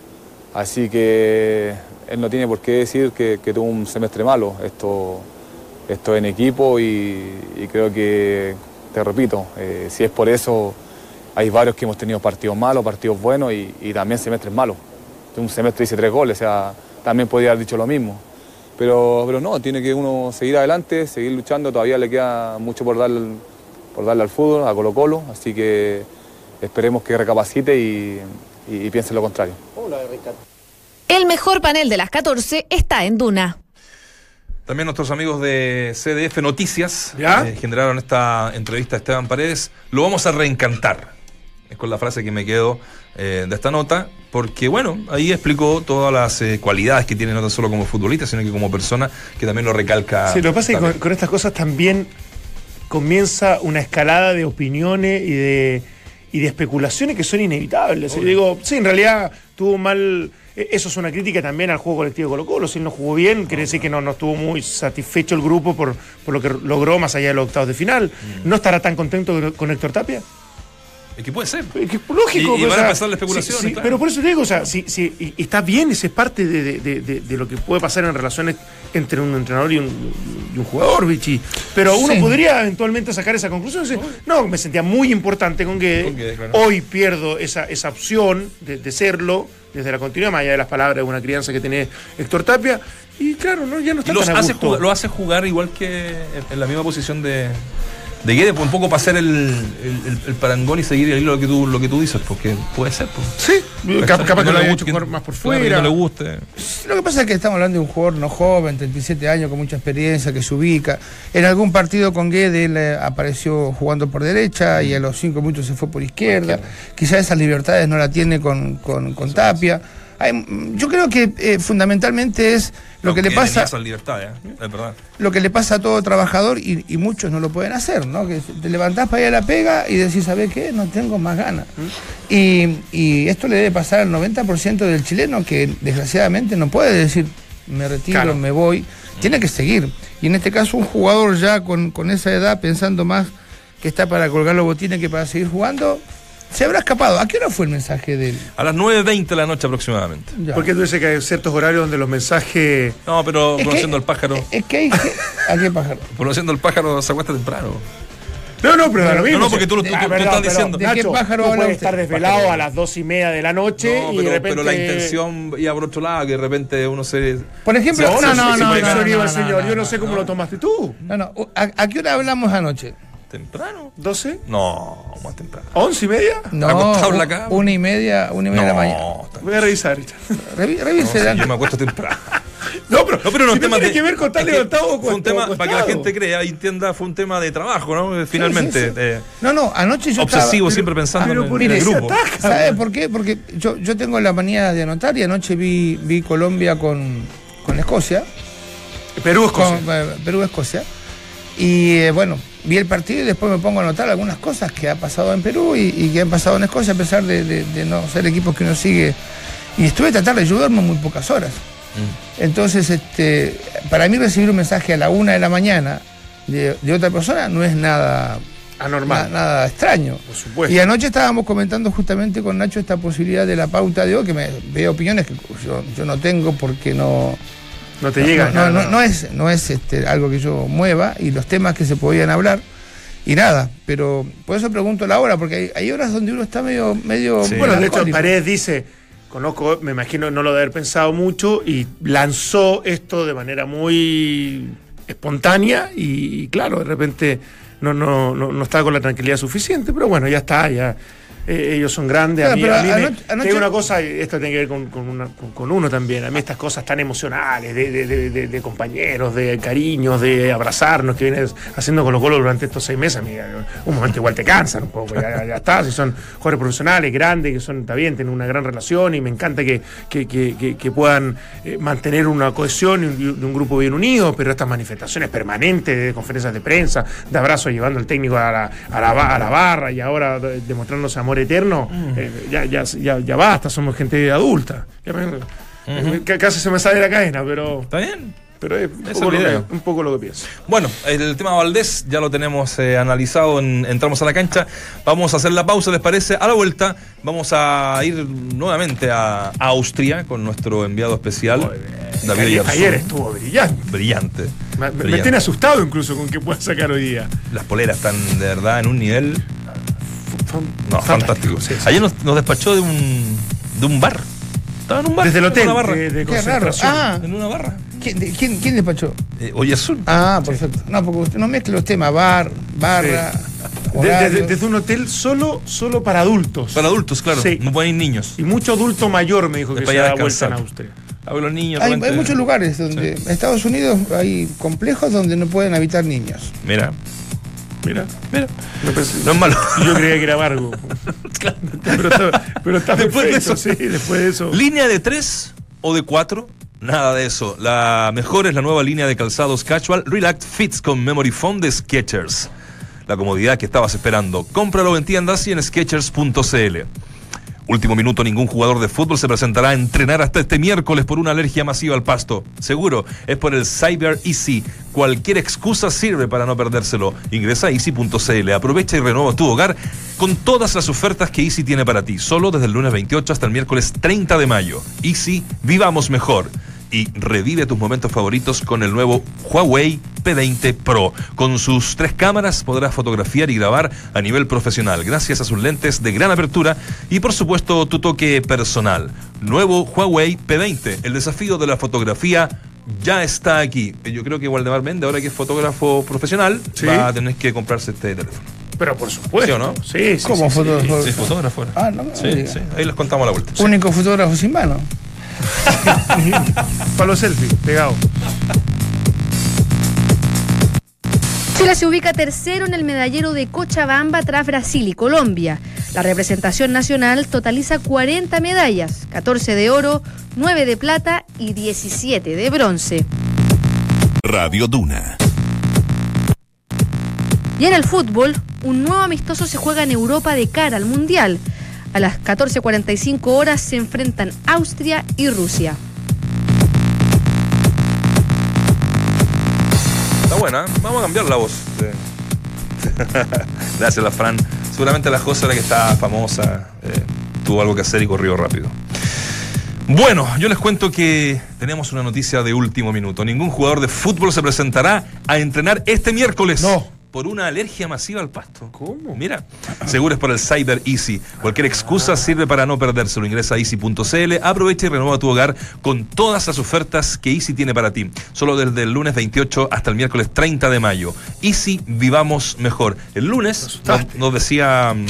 G: así que él no tiene por qué decir que, que tuvo un semestre malo. Esto, esto es en equipo y, y creo que, te repito, eh, si es por eso, hay varios que hemos tenido partidos malos, partidos buenos y, y también semestres malos. Un semestre hice tres goles, o sea, también podría haber dicho lo mismo. Pero, pero no, tiene que uno seguir adelante, seguir luchando, todavía le queda mucho por, dar, por darle al fútbol, a Colo Colo, así que esperemos que recapacite y, y- y piense lo contrario.
C: El mejor panel de las 14 está en Duna.
B: También nuestros amigos de CDF Noticias
D: ¿Ya?
B: eh, generaron esta entrevista a Esteban Paredes. Lo vamos a reencantar. Es con la frase que me quedo eh, de esta nota, porque bueno, ahí explicó todas las eh, cualidades que tiene no tan solo como futbolista, sino que como persona, que también lo recalca.
D: Sí, lo que pasa es que con, estas cosas también comienza una escalada de opiniones y de, y de especulaciones que son inevitables. Yo digo, sí, en realidad tuvo mal. eh, Eso es una crítica también al juego colectivo de Colo Colo. Si él no jugó bien, quiere decir que no, no estuvo muy satisfecho el grupo por, por lo que logró más allá de los octavos de final.
B: Mm.
D: ¿No estará tan contento con Héctor Tapia?
B: Es que puede ser.
D: Es que es lógico.
B: Y- y a
D: sí, sí,
B: claro.
D: Pero por eso te digo, o sea, si, está bien, ese es parte de, de- de- de- de lo que puede pasar en relaciones entre un entrenador y un, y un jugador, Vichy. Pero uno
E: Sí.
D: podría eventualmente sacar esa conclusión. decir, no, me sentía muy importante con que
B: Con Guede, claro.
D: hoy pierdo esa, esa opción de, de serlo desde la continuidad, más allá de las palabras de una crianza que tiene Héctor Tapia. Y claro, no, ya no
B: Y
D: está
B: los
D: tan a
B: hace
D: gusto.
B: jugar, lo hace jugar igual que en la misma posición de, de Guedes, pues, un poco hacer el, el- parangón y seguir el hilo lo que tú, lo que tú dices, porque puede ser. Pues.
D: Sí, cap- capaz que
B: no le guste,
D: jugar más por
B: que
D: fuera.
B: no le guste.
E: Lo que pasa es que estamos hablando de un jugador no joven, 37 años, con mucha experiencia, que se ubica. En algún partido con Guede él eh, apareció jugando por derecha y a los 5 minutos se fue por izquierda. Quizás esas libertades no la tiene con, con- con Tapia. Yo creo que eh, fundamentalmente es lo que le pasa
B: esas libertades, ¿eh? es verdad.
E: lo que le pasa a todo trabajador y, y muchos no lo pueden hacer, ¿no? Que te levantás para ir a la pega y decís, ¿sabés qué? No tengo más ganas. Y, y esto le debe pasar al 90% del chileno que desgraciadamente no puede decir, me retiro,
D: Claro.
E: me voy. Tiene que seguir. Y en este caso un jugador ya con, con esa edad, pensando más que está para colgar los botines que para seguir jugando, se habrá escapado. ¿A qué hora fue el mensaje de él?
B: A las 9.20 de la noche aproximadamente.
E: Ya.
D: Porque tú dices que hay ciertos horarios donde los mensajes.
B: No, pero
E: Es que-
B: conociendo al pájaro,
E: Es que hay... *laughs* ¿A qué pájaro?
B: conociendo al pájaro se acuesta temprano.
D: No, no, pero lo mismo.
B: no, porque tú lo- tú-
D: Ah,
B: estás
D: pero,
B: diciendo-
E: ¿De qué
D: Nacho,
E: pájaro
D: puedes
E: usted?
D: estar desvelado
B: Pájaro.
D: a las dos y media de la noche
B: No,
D: y
B: pero,
D: de repente...
B: pero la intención iba por otro lado, que de repente uno se.
E: Por ejemplo,
D: No,
E: no,
D: no,
E: no, no, no,
D: señor,
E: no,
D: iba
E: no,
D: el señor.
E: no,
D: Yo no
E: no,
D: sé cómo lo tomaste tú.
E: No, no. ¿A, a qué hora hablamos anoche?
B: ¿Temprano?
D: ¿12?
B: No, más temprano.
D: ¿11 y media?
E: No,
B: la
E: una y media, una y media de la mañana.
D: Voy a revisar. Richard.
E: Revi-
B: no, yo me acuesto temprano. *laughs*
D: No, pero,
B: No, pero no,
D: si
B: un tema
D: tiene
B: de-
D: que ver con estar levantado o
B: Fue un tema,
D: acostado.
B: para que la gente crea y entienda, fue un tema de trabajo, ¿no? Finalmente.
E: Sí, sí, sí.
B: eh,
E: No, no, anoche yo
B: obsesivo,
E: estaba-
B: siempre pensando
D: pero
B: en,
D: por
B: en el
D: qué se
B: grupo.
D: ataca?
E: ¿Sabe por qué? Porque yo, yo tengo la manía de anotar y anoche vi, vi Colombia con, con Escocia,
D: Perú es cosa.
E: con eh, Perú-Escocia. Y eh, bueno, vi el partido y después me pongo a anotar algunas cosas que ha pasado en Perú y, y que han pasado en Escocia, a pesar de, de- de no ser equipos que uno sigue. Y estuve tratando de ayudarme muy pocas horas. Entonces, este, para mí recibir un mensaje a la una de la mañana de, de otra persona no es nada,
D: Anormal.
E: na- nada extraño.
D: Por supuesto.
E: Y anoche estábamos comentando justamente con Nacho esta posibilidad de la pauta de hoy, que me veo opiniones que yo, yo no tengo porque no,
D: No te llega.
E: no, no, no- no es, no es este, algo que yo mueva y los temas que se podían hablar y nada, pero por eso pregunto la hora, porque hay, hay horas donde uno está medio, medio
B: Sí.
D: Bueno, de hecho. Paredes dice, conozco, me imagino no lo de haber pensado mucho y lanzó esto de manera muy espontánea y, claro, de repente no, no, no, no estaba con la tranquilidad suficiente, pero bueno, ya está, ya. Eh, ellos son grandes. a
E: Claro,
D: mí,
E: pero
D: a mí me-
E: anoche-
D: te
E: anoche-
D: una cosa, y esto tiene que ver con, con una- con- con uno también. A mí estas cosas tan emocionales, de, de- de- de- compañeros, de cariños, de abrazarnos, que vienes haciendo con los golos durante estos seis meses, amiga, un momento igual te cansan un poco, ya, ya está. Si son jugadores profesionales, grandes, que son, está bien, tienen una gran relación y me encanta que, que- que- que- puedan eh, mantener una cohesión y un, de un grupo bien unido, pero estas manifestaciones permanentes de conferencias de prensa, de abrazos llevando al técnico a la, a la, a la barra y ahora de- demostrándose amor eterno, eh, ya, ya, ya, ya basta, somos gente adulta. Ya me- eh, ca- Casi se me sale la cadena, pero,
B: ¿Está bien?
D: pero es un poco, lo que, un poco lo que pienso.
B: Bueno, el tema Valdés ya lo tenemos eh, analizado en Entramos a la cancha. Vamos a hacer la pausa, ¿les parece? A la vuelta vamos a ir nuevamente a Austria con nuestro enviado especial, David
D: Ayer, ayer estuvo brillante.
B: Brillante.
D: Me, me- me
B: brillante.
D: tiene asustado incluso con que pueda sacar hoy día.
B: Las poleras están de verdad en un nivel
D: Fan-
B: no, fantástico.
D: sí, sí.
B: Ayer nos, nos despachó de un, de un bar. Estaba en un bar.
D: Desde el
B: en
D: hotel
B: una barra.
D: de, de
E: Qué raro.
D: concentración.
E: Ah,
B: En una barra.
E: ¿quién, de- quién, quién despachó?
B: Eh, Oyarzún.
E: Ah, perfecto. No, porque usted no mezcle los temas, bar, barra,
D: desde, desde un hotel solo, solo para adultos.
B: Para adultos, claro.
D: Sí.
B: No pueden ir niños.
D: Y mucho adulto mayor me dijo que
B: Después
D: se da vuelta en. Austria.
B: Los niños.
E: hay muchos lugares donde en Estados Unidos hay complejos donde no pueden habitar niños.
B: Mira,
D: Mira,
B: mira.
D: no, pensé-
B: No es malo.
D: yo creía que era amargo. *laughs* pero está, pero está
B: Después de eso.
D: sí, después de eso.
B: ¿Línea de tres o de cuatro? Nada de eso. La mejor es la nueva línea de calzados casual Relax Fits con Memory Foam de Skechers. La comodidad que estabas esperando. Cómpralo en tiendas y en Skechers.cl. Último minuto, ningún jugador de fútbol se presentará a entrenar hasta este miércoles por una alergia masiva al pasto. Seguro, es por el Cyber Easy. Cualquier excusa sirve para no perdérselo. Ingresa a easy.cl, aprovecha y renueva tu hogar con todas las ofertas que Easy tiene para ti. Solo desde el lunes 28 hasta el miércoles 30 de mayo. Easy, vivamos mejor. Y revive tus momentos favoritos con el nuevo Huawei P20 Pro. Con sus tres cámaras podrás fotografiar y grabar a nivel profesional gracias a sus lentes de gran apertura y por supuesto tu toque personal. Nuevo Huawei P20, el desafío de la fotografía ya está aquí. Yo creo que Waldemar Mende, ahora que es fotógrafo profesional,
D: Sí.
B: va a tener que comprarse este teléfono.
D: Pero por supuesto.
B: ¿Sí o no?
D: Sí, sí.
E: ¿Cómo
D: sí,
E: fotógrafo?
B: Sí, fotógrafo.
E: Ah, no me
B: Sí, sí, ahí les contamos a la vuelta. Sí.
E: Único fotógrafo sin mano. *laughs*
D: Para los selfies, pegado.
C: Chile se ubica tercero en el medallero de Cochabamba tras Brasil y Colombia. La representación nacional totaliza 40 medallas, 14 de oro, 9 de plata y 17 de bronce.
H: Radio Duna.
C: Y en el fútbol, un nuevo amistoso se juega en Europa de cara al Mundial. A las 14.45 horas se enfrentan Austria y Rusia.
B: Está buena, ¿eh? vamos a cambiar la voz. *laughs* Gracias, la Fran. Seguramente la José, la que está famosa, eh, tuvo algo que hacer y corrió rápido. Bueno, yo les cuento que tenemos una noticia de último minuto. Ningún jugador de fútbol se presentará a entrenar este miércoles.
D: No.
B: Por una alergia masiva al pasto.
D: ¿Cómo?
B: Mira, seguro es por el Cyber Easy. Cualquier excusa sirve para no perdérselo. Ingresa a easy.cl, aprovecha y renueva tu hogar con todas las ofertas que Easy tiene para ti. Solo desde el lunes 28 hasta el miércoles 30 de mayo. Easy, vivamos mejor. El lunes nos, decía mm,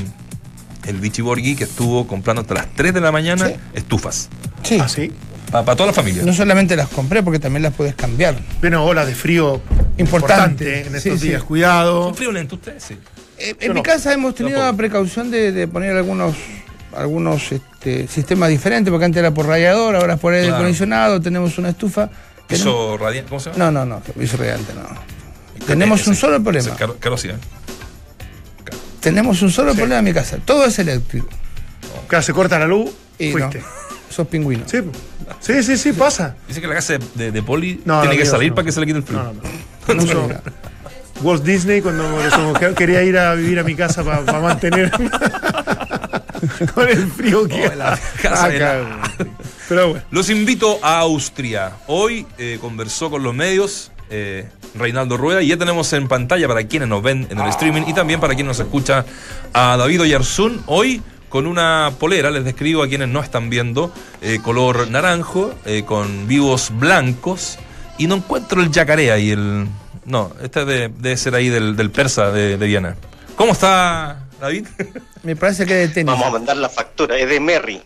B: el Vichy Borghi que estuvo comprando hasta las 3 de la mañana
E: Sí.
B: estufas.
E: Sí.
D: ¿Ah, sí?
B: Para toda la familia.
E: No solamente las compré, porque también las puedes cambiar.
D: Bueno, olas de frío
E: Importante.
D: importante en estos
E: Sí,
D: días.
E: sí.
D: Cuidado.
B: ¿Son friolentos ustedes? Sí.
E: Eh,
D: Yo
E: en mi
D: no.
E: casa hemos tenido la precaución de, de poner algunos algunos este, sistemas diferentes, porque antes era por radiador, ahora es por aire
B: Claro.
E: acondicionado, tenemos una estufa.
B: ¿Piso radiante? ¿Cómo se llama?
E: No, no, no, piso radiante no. Tenemos un solo problema.
B: Caro- caro sí, ¿eh?
E: Tenemos un solo problema en mi casa. Todo es eléctrico.
D: Acá se corta la luz,
E: Y
D: fuiste.
E: no, sos pingüino.
D: Sí, sí, sí, sí, pasa.
B: Dice que la casa de, de- de Poli
D: No,
B: tiene
D: no,
B: que salir
D: no.
B: para que se le quite el frío. *laughs*
D: Incluso Walt Disney, cuando quería ir a vivir a mi casa para mantener *laughs* con el frío que
B: Oh, la casa
D: acá.
B: helada.
D: Pero bueno.
B: Los invito a Austria. Hoy eh, conversó con los medios eh, Reinaldo Rueda y ya tenemos en pantalla para quienes nos ven en el streaming y también para quienes nos escucha a David Oyarzún. Hoy con una polera, les describo a quienes no están viendo, eh, color naranjo, eh, con vivos blancos y no encuentro el yacaré ahí, el... No, este de- debe ser ahí del, del persa de, de Viena. ¿Cómo está David?
E: Me parece que es de tenis.
I: Vamos a mandar la factura, es de Merry.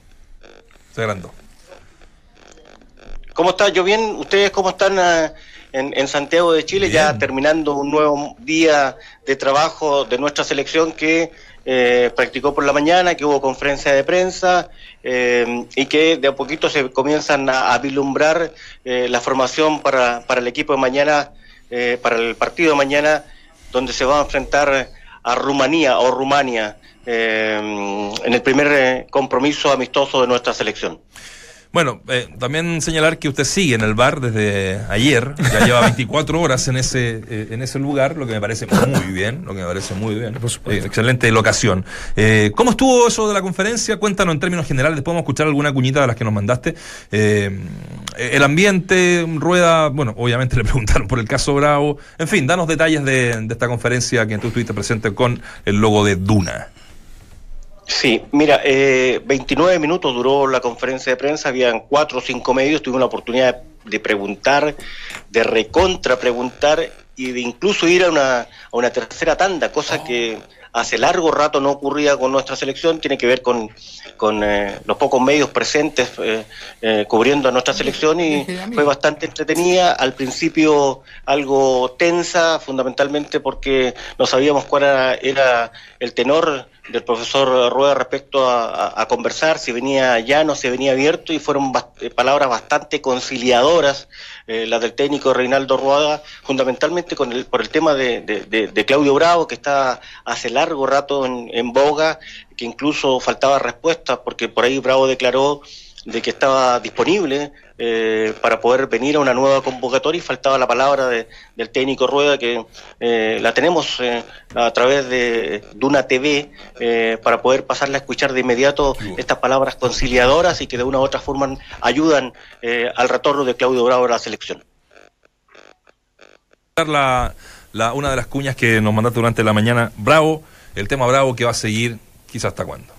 B: Se agrandó.
I: ¿Cómo está? ¿Yo bien? ¿Ustedes cómo están ah, en, en Santiago de Chile? Ya terminando un nuevo día de trabajo de nuestra selección que eh, practicó por la mañana, que hubo conferencia de prensa eh, y que de a poquito se comienzan a, a vislumbrar eh, la formación para, para el equipo de mañana, eh, para el partido de mañana, donde se va a enfrentar a Rumanía o Rumania en el primer compromiso amistoso de nuestra selección.
B: Bueno, eh, también señalar que usted sigue en el bar desde ayer, ya lleva 24 horas en ese, eh, en ese lugar, lo que me parece muy bien, lo que me parece muy bien. Eh, excelente locación. Eh, ¿Cómo estuvo eso de la conferencia? Cuéntanos en términos generales, después vamos a escuchar alguna cuñita de las que nos mandaste. Eh, el ambiente, rueda, bueno, obviamente le preguntaron por el caso Bravo. En fin, danos detalles de, de esta conferencia que tú estuviste presente con el logo de Duna.
I: Sí, mira, eh, 29 minutos duró la conferencia de prensa, habían cuatro o cinco medios, tuve la oportunidad de preguntar, de recontra preguntar y de incluso ir a una, a una tercera tanda, cosa que hace largo rato no ocurría con nuestra selección, tiene que ver con, con eh, los pocos medios presentes eh, eh, cubriendo a nuestra selección y fue bastante entretenida, al principio algo tensa, fundamentalmente porque no sabíamos cuál era, era el tenor del profesor Rueda respecto a, conversar, si venía llano, si venía abierto, y fueron eh, palabras bastante conciliadoras eh, las del técnico Reinaldo Rueda, fundamentalmente con el, por el tema de Claudio Bravo, que está hace largo rato en, en boga, que incluso faltaba respuesta, porque por ahí Bravo declaró de que estaba disponible eh, para poder venir a una nueva convocatoria y faltaba la palabra de- del técnico Rueda que eh, la tenemos eh, a través de Duna TV para poder pasarla a escuchar de inmediato estas palabras conciliadoras y que de una u otra forma ayudan al retorno de Claudio Bravo a la selección.
B: la, la- una de las cuñas que nos mandaste durante la mañana. Bravo, el tema Bravo que va a seguir quizás hasta cuándo.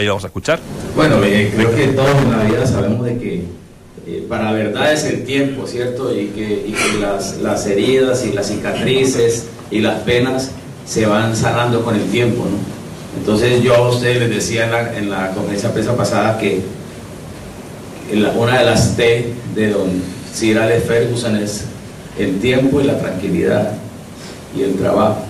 B: Ahí vamos a escuchar.
J: Bueno, eh, creo que todos en la vida sabemos de que eh, para verdad es el tiempo, ¿cierto? Y que, las, heridas y las cicatrices y las penas se van sanando con el tiempo, ¿no? Entonces yo a ustedes les decía en la, en la conferencia prensa pasada que una de las T de don Sir Alex Ferguson es el tiempo y la tranquilidad y el trabajo.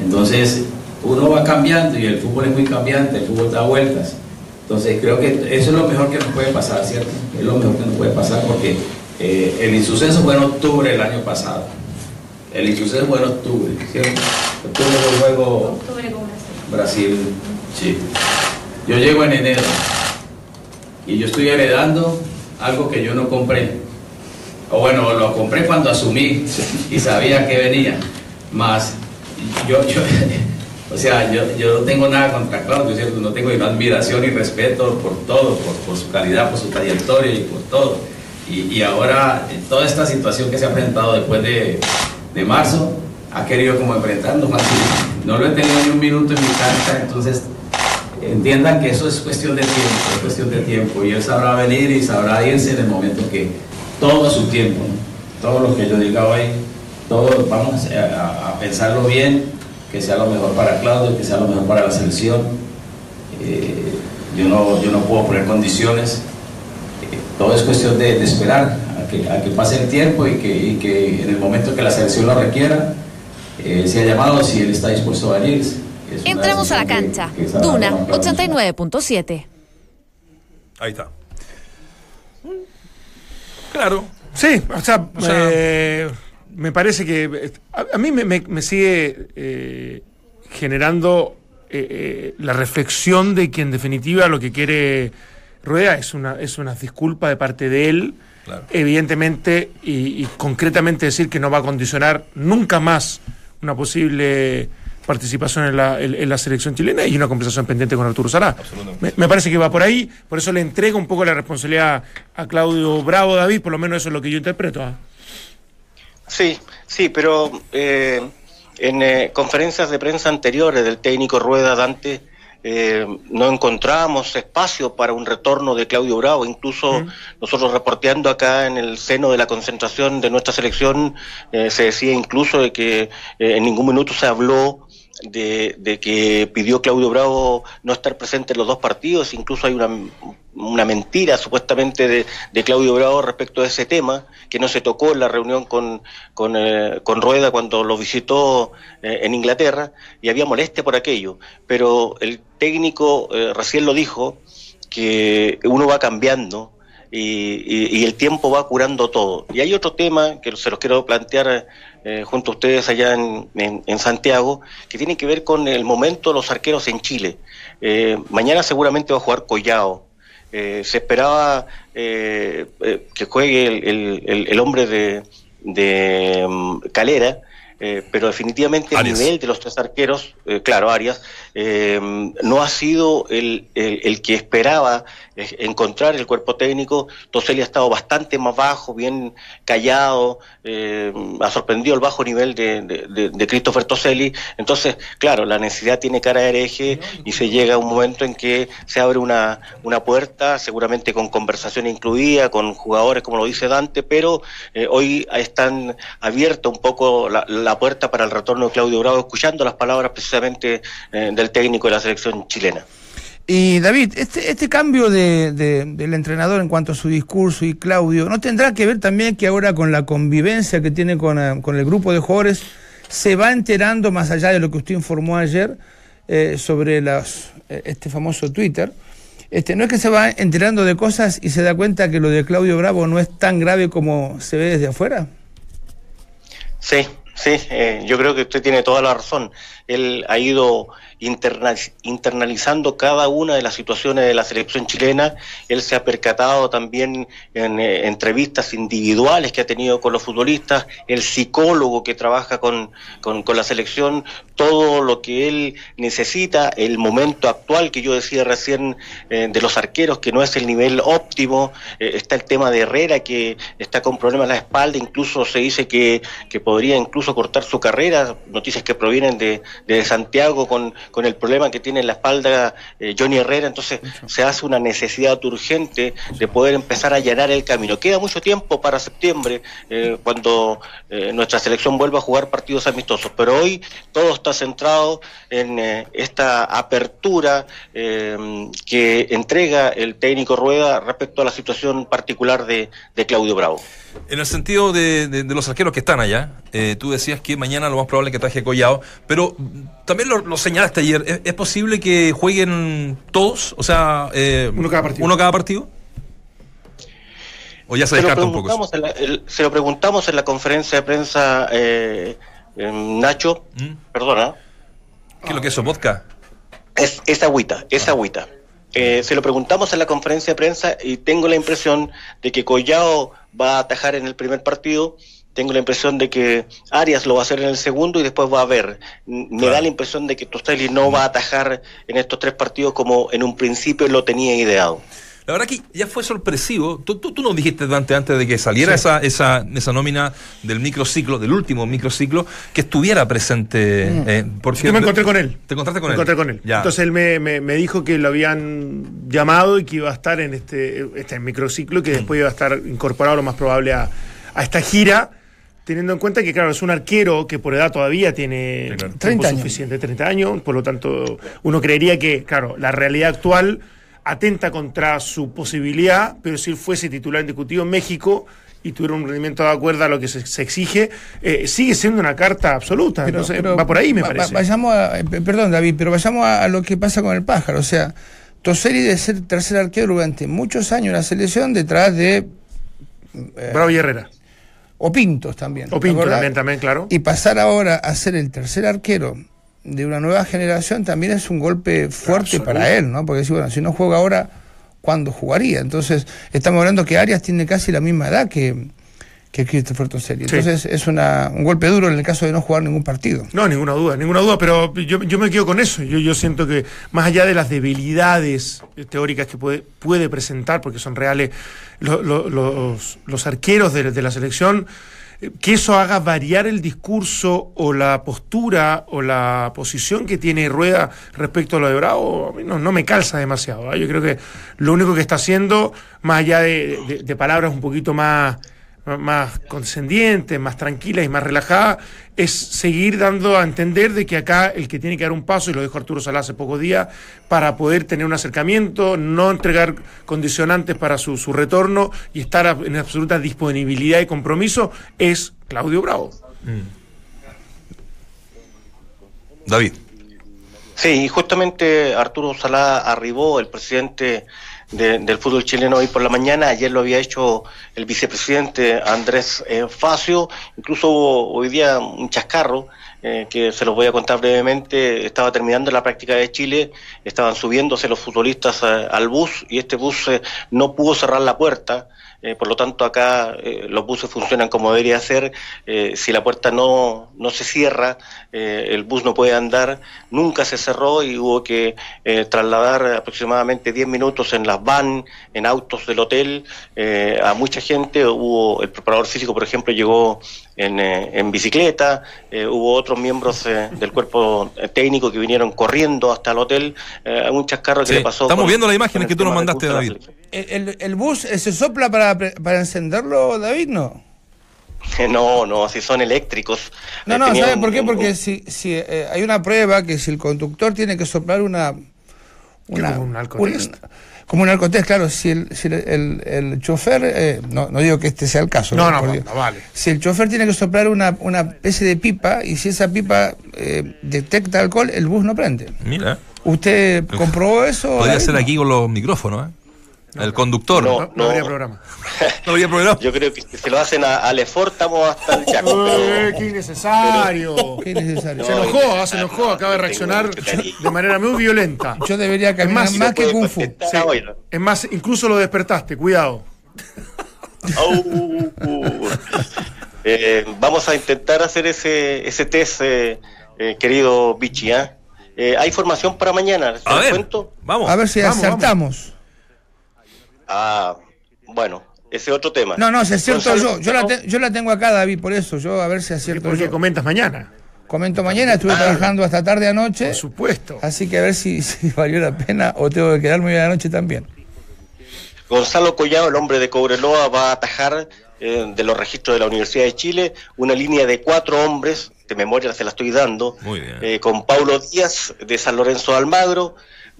J: Entonces, uno va cambiando y el fútbol es muy cambiante, el fútbol da vueltas. Entonces, creo que eso es lo mejor que nos puede pasar, ¿cierto? Es lo mejor que nos puede pasar porque eh, el insuceso fue en octubre del año pasado. El insuceso fue en octubre, ¿cierto? Octubre fue luego Brasil, sí. Yo llego en enero y yo estoy heredando algo que yo no compré. O bueno, lo compré cuando asumí y sabía que venía. Más, yo, yo, o sea, yo, yo no tengo nada contra Claudio, ¿cierto? No tengo sino admiración y respeto por todo, por, por su calidad, por su trayectoria y por todo. Y, y ahora, eh, toda esta situación que se ha presentado después de, de marzo, ha querido como enfrentarnos. No lo he tenido ni un minuto en mi cancha, entonces entiendan que eso es cuestión de tiempo, es cuestión de tiempo. Y él sabrá venir y sabrá irse en el momento que todo su tiempo, ¿no? todo lo que yo diga hoy, todo vamos a- a pensarlo bien, que sea lo mejor para Claudio, que sea lo mejor para la selección. Eh, yo, no, yo no puedo poner condiciones, todo es cuestión de, de esperar a que, a que pase el tiempo y que, y que en el momento que la selección lo requiera, eh, sea llamado si él está dispuesto a venir.
K: Entramos a la cancha.
J: que
K: Duna
J: no podemos
K: 89.7.
B: Ahí está. Claro.
D: Sí, o sea,
B: O sea-
D: eh, me parece que a, a mí me, me- me sigue eh, generando eh, eh, la reflexión de que en definitiva lo que quiere Rueda es una, es una disculpa de parte de él,
B: Claro.
D: evidentemente, y, y concretamente decir que no va a condicionar nunca más una posible participación en la, en- en la selección chilena y una conversación pendiente con Arturo Sará. Me, me parece que va por ahí, por eso le entrego un poco la responsabilidad a Claudio Bravo David, por lo menos eso es lo que yo interpreto. ¿ah?
I: Sí, sí, pero eh, en eh, conferencias de prensa anteriores del técnico Rueda Dante eh, no encontramos espacio para un retorno de Claudio Bravo. Incluso nosotros reporteando acá en el seno de la concentración de nuestra selección eh, se decía incluso de que eh, en ningún minuto se habló de, de que pidió Claudio Bravo no estar presente en los dos partidos, incluso hay una, una mentira supuestamente de, Claudio Bravo respecto a ese tema, que no se tocó en la reunión con, con, eh, con Rueda cuando lo visitó eh, en Inglaterra, y había molestia por aquello, pero el técnico eh, recién lo dijo, que uno va cambiando y, y- y el tiempo va curando todo. Y hay otro tema que se los quiero plantear eh, junto a ustedes allá en, en- en Santiago, que tiene que ver con el momento de los arqueros en Chile. Eh, mañana seguramente va a jugar Collao. Eh, se esperaba que juegue el, el- hombre de, de mm, Calera, eh, pero definitivamente
B: Arias.
I: el nivel de los tres arqueros, eh, claro, Arias, eh, no ha sido el, el- el que esperaba encontrar el cuerpo técnico. Toselli ha estado bastante más bajo, bien callado, eh, ha sorprendido el bajo nivel de, de, de- de Christopher Toselli. Entonces, claro, la necesidad tiene cara de hereje y se llega a un momento en que se abre una, una puerta, seguramente con conversación incluida, con jugadores, como lo dice Dante, pero eh, hoy están abierta un poco la, la puerta para el retorno de Claudio Bravo, escuchando las palabras precisamente eh, del técnico de la selección chilena.
E: Y David, este, este cambio de, de- del entrenador en cuanto a su discurso y Claudio, ¿no tendrá que ver también que ahora con la convivencia que tiene con, eh, con el grupo de jugadores se va enterando, más allá de lo que usted informó ayer, eh, sobre las, eh, este famoso Twitter? Este, ¿No es que se va enterando de cosas y se da cuenta que lo de Claudio Bravo no es tan grave como se ve desde afuera?
I: Sí, sí, yo creo que usted tiene toda la razón. Él ha ido interna- internalizando cada una de las situaciones de la selección chilena. Él se ha percatado también en eh, entrevistas individuales que ha tenido con los futbolistas, el psicólogo que trabaja con, con, la selección, todo lo que él necesita, el momento actual que yo decía recién eh, de los arqueros, que no es el nivel óptimo. Eh, está el tema de Herrera, que está con problemas en la espalda, incluso se dice que, que podría incluso cortar su carrera. Noticias que provienen de, de Santiago con, con el problema que tiene en la espalda eh, Johnny Herrera. Entonces se hace una necesidad urgente de poder empezar a allanar el camino. Queda mucho tiempo para septiembre, eh, cuando eh, nuestra selección vuelva a jugar partidos amistosos. Pero hoy todo está centrado en esta apertura eh, que entrega el técnico Rueda respecto a la situación particular de, de Claudio Bravo.
B: En el sentido de, de- de los arqueros que están allá, eh, tú decías que mañana lo más probable es que traje Collado, pero mm, también lo, lo señalaste ayer, ¿es, es posible que jueguen todos? O sea, eh,
D: Uno cada partido.
B: ¿Uno cada partido? ¿O ya se descarta un poco eso?
I: preguntamos en la, el- se lo preguntamos en la conferencia de prensa, eh, Nacho,
B: ¿Mm?
I: perdona,
B: ¿Qué es lo que es eso, vodka?
I: Es, es agüita, es agüita. Eh, se lo preguntamos en la conferencia de prensa y tengo la impresión de que Collao va a atajar en el primer partido. Tengo la impresión de que Arias lo va a hacer en el segundo y después va a ver. Me
B: Claro.
I: da la impresión de que Tostelli no va a atajar en estos tres partidos como en un principio lo tenía ideado.
B: La verdad que ya fue sorpresivo. Tú, tú, tú nos dijiste Dante, antes de que saliera esa, esa, esa nómina del microciclo, del último microciclo, que estuviera presente. eh, porque
D: Yo me encontré con él.
B: ¿Te encontraste con
D: me
B: él?
D: encontré con él.
B: Ya.
D: Entonces él me, me- me dijo que lo habían llamado y que iba a estar en este, este microciclo y que después iba a estar incorporado lo más probable a, a esta gira, teniendo en cuenta que, claro, es un arquero que por edad todavía tiene
B: Sí, claro.
D: tiempo
E: 30 años.
D: suficiente, 30 años, por lo tanto, uno creería que, claro, la realidad actual atenta contra su posibilidad, pero si él fuese titular indiscutivo en México y tuviera un rendimiento de acuerdo a lo que se, se exige, eh, sigue siendo una carta absoluta.
E: Pero-
D: Entonces,
E: pero
D: va por ahí, me
E: va-
D: parece.
E: vayamos a, eh, perdón, David, pero vayamos a, a lo que pasa con el pájaro. O sea, Toseri de ser tercer arquero durante muchos años en la selección detrás de. eh,
D: Bravo y Herrera.
E: o Pintos también.
D: O
E: ¿te
D: Pinto
E: acordás?
D: también, también, claro.
E: Y pasar ahora a ser el tercer arquero de una nueva generación también es un golpe fuerte para él, ¿no? Porque si, bueno, si no juega ahora, ¿cuándo jugaría? Entonces, estamos hablando que Arias tiene casi la misma edad que, que Christopher Toseri.
D: Sí.
E: Entonces, es una, un golpe duro en el caso de no jugar ningún partido.
D: No, ninguna duda, ninguna duda, pero yo, yo me quedo con eso. Yo, yo siento que más allá de las debilidades teóricas que puede, puede presentar, porque son reales lo- lo- los, los arqueros de, de la selección, que eso haga variar el discurso o la postura o la posición que tiene Rueda respecto a lo de Bravo, a mí no, no me calza demasiado. ¿ah? Yo creo que lo único que está haciendo, más allá de, de- de palabras un poquito más más- condescendiente, más tranquila y más relajada, es seguir dando a entender de que acá el que tiene que dar un paso, y lo dijo Arturo Salá hace pocos días, para poder tener un acercamiento, no entregar condicionantes para su, su retorno y estar en absoluta disponibilidad y compromiso, es Claudio Bravo.
B: David.
I: Sí, y justamente Arturo Salá arribó, el presidente de- del fútbol chileno hoy por la mañana, ayer lo había hecho el vicepresidente Andrés eh, Facio, incluso hoy día un chascarro eh, que se los voy a contar brevemente, estaba terminando la práctica de Chile, estaban subiéndose los futbolistas eh, al bus y este bus eh, no pudo cerrar la puerta, eh, por lo tanto acá eh, los buses funcionan como debería ser, eh, si la puerta no, no se cierra, el bus no puede andar, nunca se cerró y hubo que trasladar aproximadamente 10 minutos en las van, en autos del hotel, a mucha gente, hubo el preparador físico, por ejemplo, llegó en, eh, en bicicleta, eh, hubo otros miembros eh, del cuerpo técnico que vinieron corriendo hasta el hotel, eh, un chascarro que
B: Sí,
I: le pasó.
B: estamos
I: con-
B: viendo las imágenes que tú nos mandaste, David.
E: ¿El, el- el bus se sopla para, pre- para encenderlo, David? No. *laughs*
I: No, no, si son eléctricos.
E: No, no, ¿sabe
I: un-
E: por qué?
I: un-
E: Porque si, si eh, hay una prueba que si el conductor tiene que soplar una. Una
D: como un alcotest?
E: como un alcotest, claro. Si el, si el, el- el chofer. eh, no, no digo que este sea el caso.
D: No, no, no, vale.
E: Si el chofer tiene que soplar una, una especie de pipa y si esa pipa eh, detecta alcohol, el bus no prende.
B: Mira,
E: ¿Usted comprobó eso?
B: podría ser aquí con los micrófonos, ¿eh? El conductor.
I: No.
D: No, no habría programa. *laughs*
B: No habría programa.
I: Yo creo que si se lo hacen a, a Lefort, estamos hasta el *laughs* chaco.
D: Eh,
I: pero-
D: ¡Qué innecesario!
E: Qué necesario.
D: Se enojó, ah, se enojó, acaba de reaccionar de manera muy violenta.
E: Yo debería caminar
D: más,
E: más,
D: si
E: que Kung Fu.
D: Sí. Es más, incluso lo despertaste, cuidado.
I: Uh, uh. Eh, vamos a intentar hacer ese, ese test, eh, eh, querido Vichy. ¿ah? Eh, hay formación para mañana, ¿se
B: A ver,
I: cuento?
B: vamos.
E: A ver si
D: Vamos,
E: acertamos.
I: Ah, bueno, ese otro tema.
E: No, no, si acierto
I: Gonzalo,
E: yo. Yo la, te- yo la tengo acá, David, por eso. Yo a ver si acierto
D: Porque
E: yo.
D: comentas mañana.
E: Comento mañana, estuve trabajando hasta tarde anoche.
D: Por supuesto.
E: Así que a ver si, si *laughs* valió la pena o tengo que quedarme hoy a la noche también.
I: Gonzalo Collado, el hombre de Cobreloa, va a atajar eh, de los registros de la Universidad de Chile una línea de cuatro hombres, de memoria se la estoy dando,
B: Muy bien.
I: eh, con Paulo Díaz de San Lorenzo de Almagro,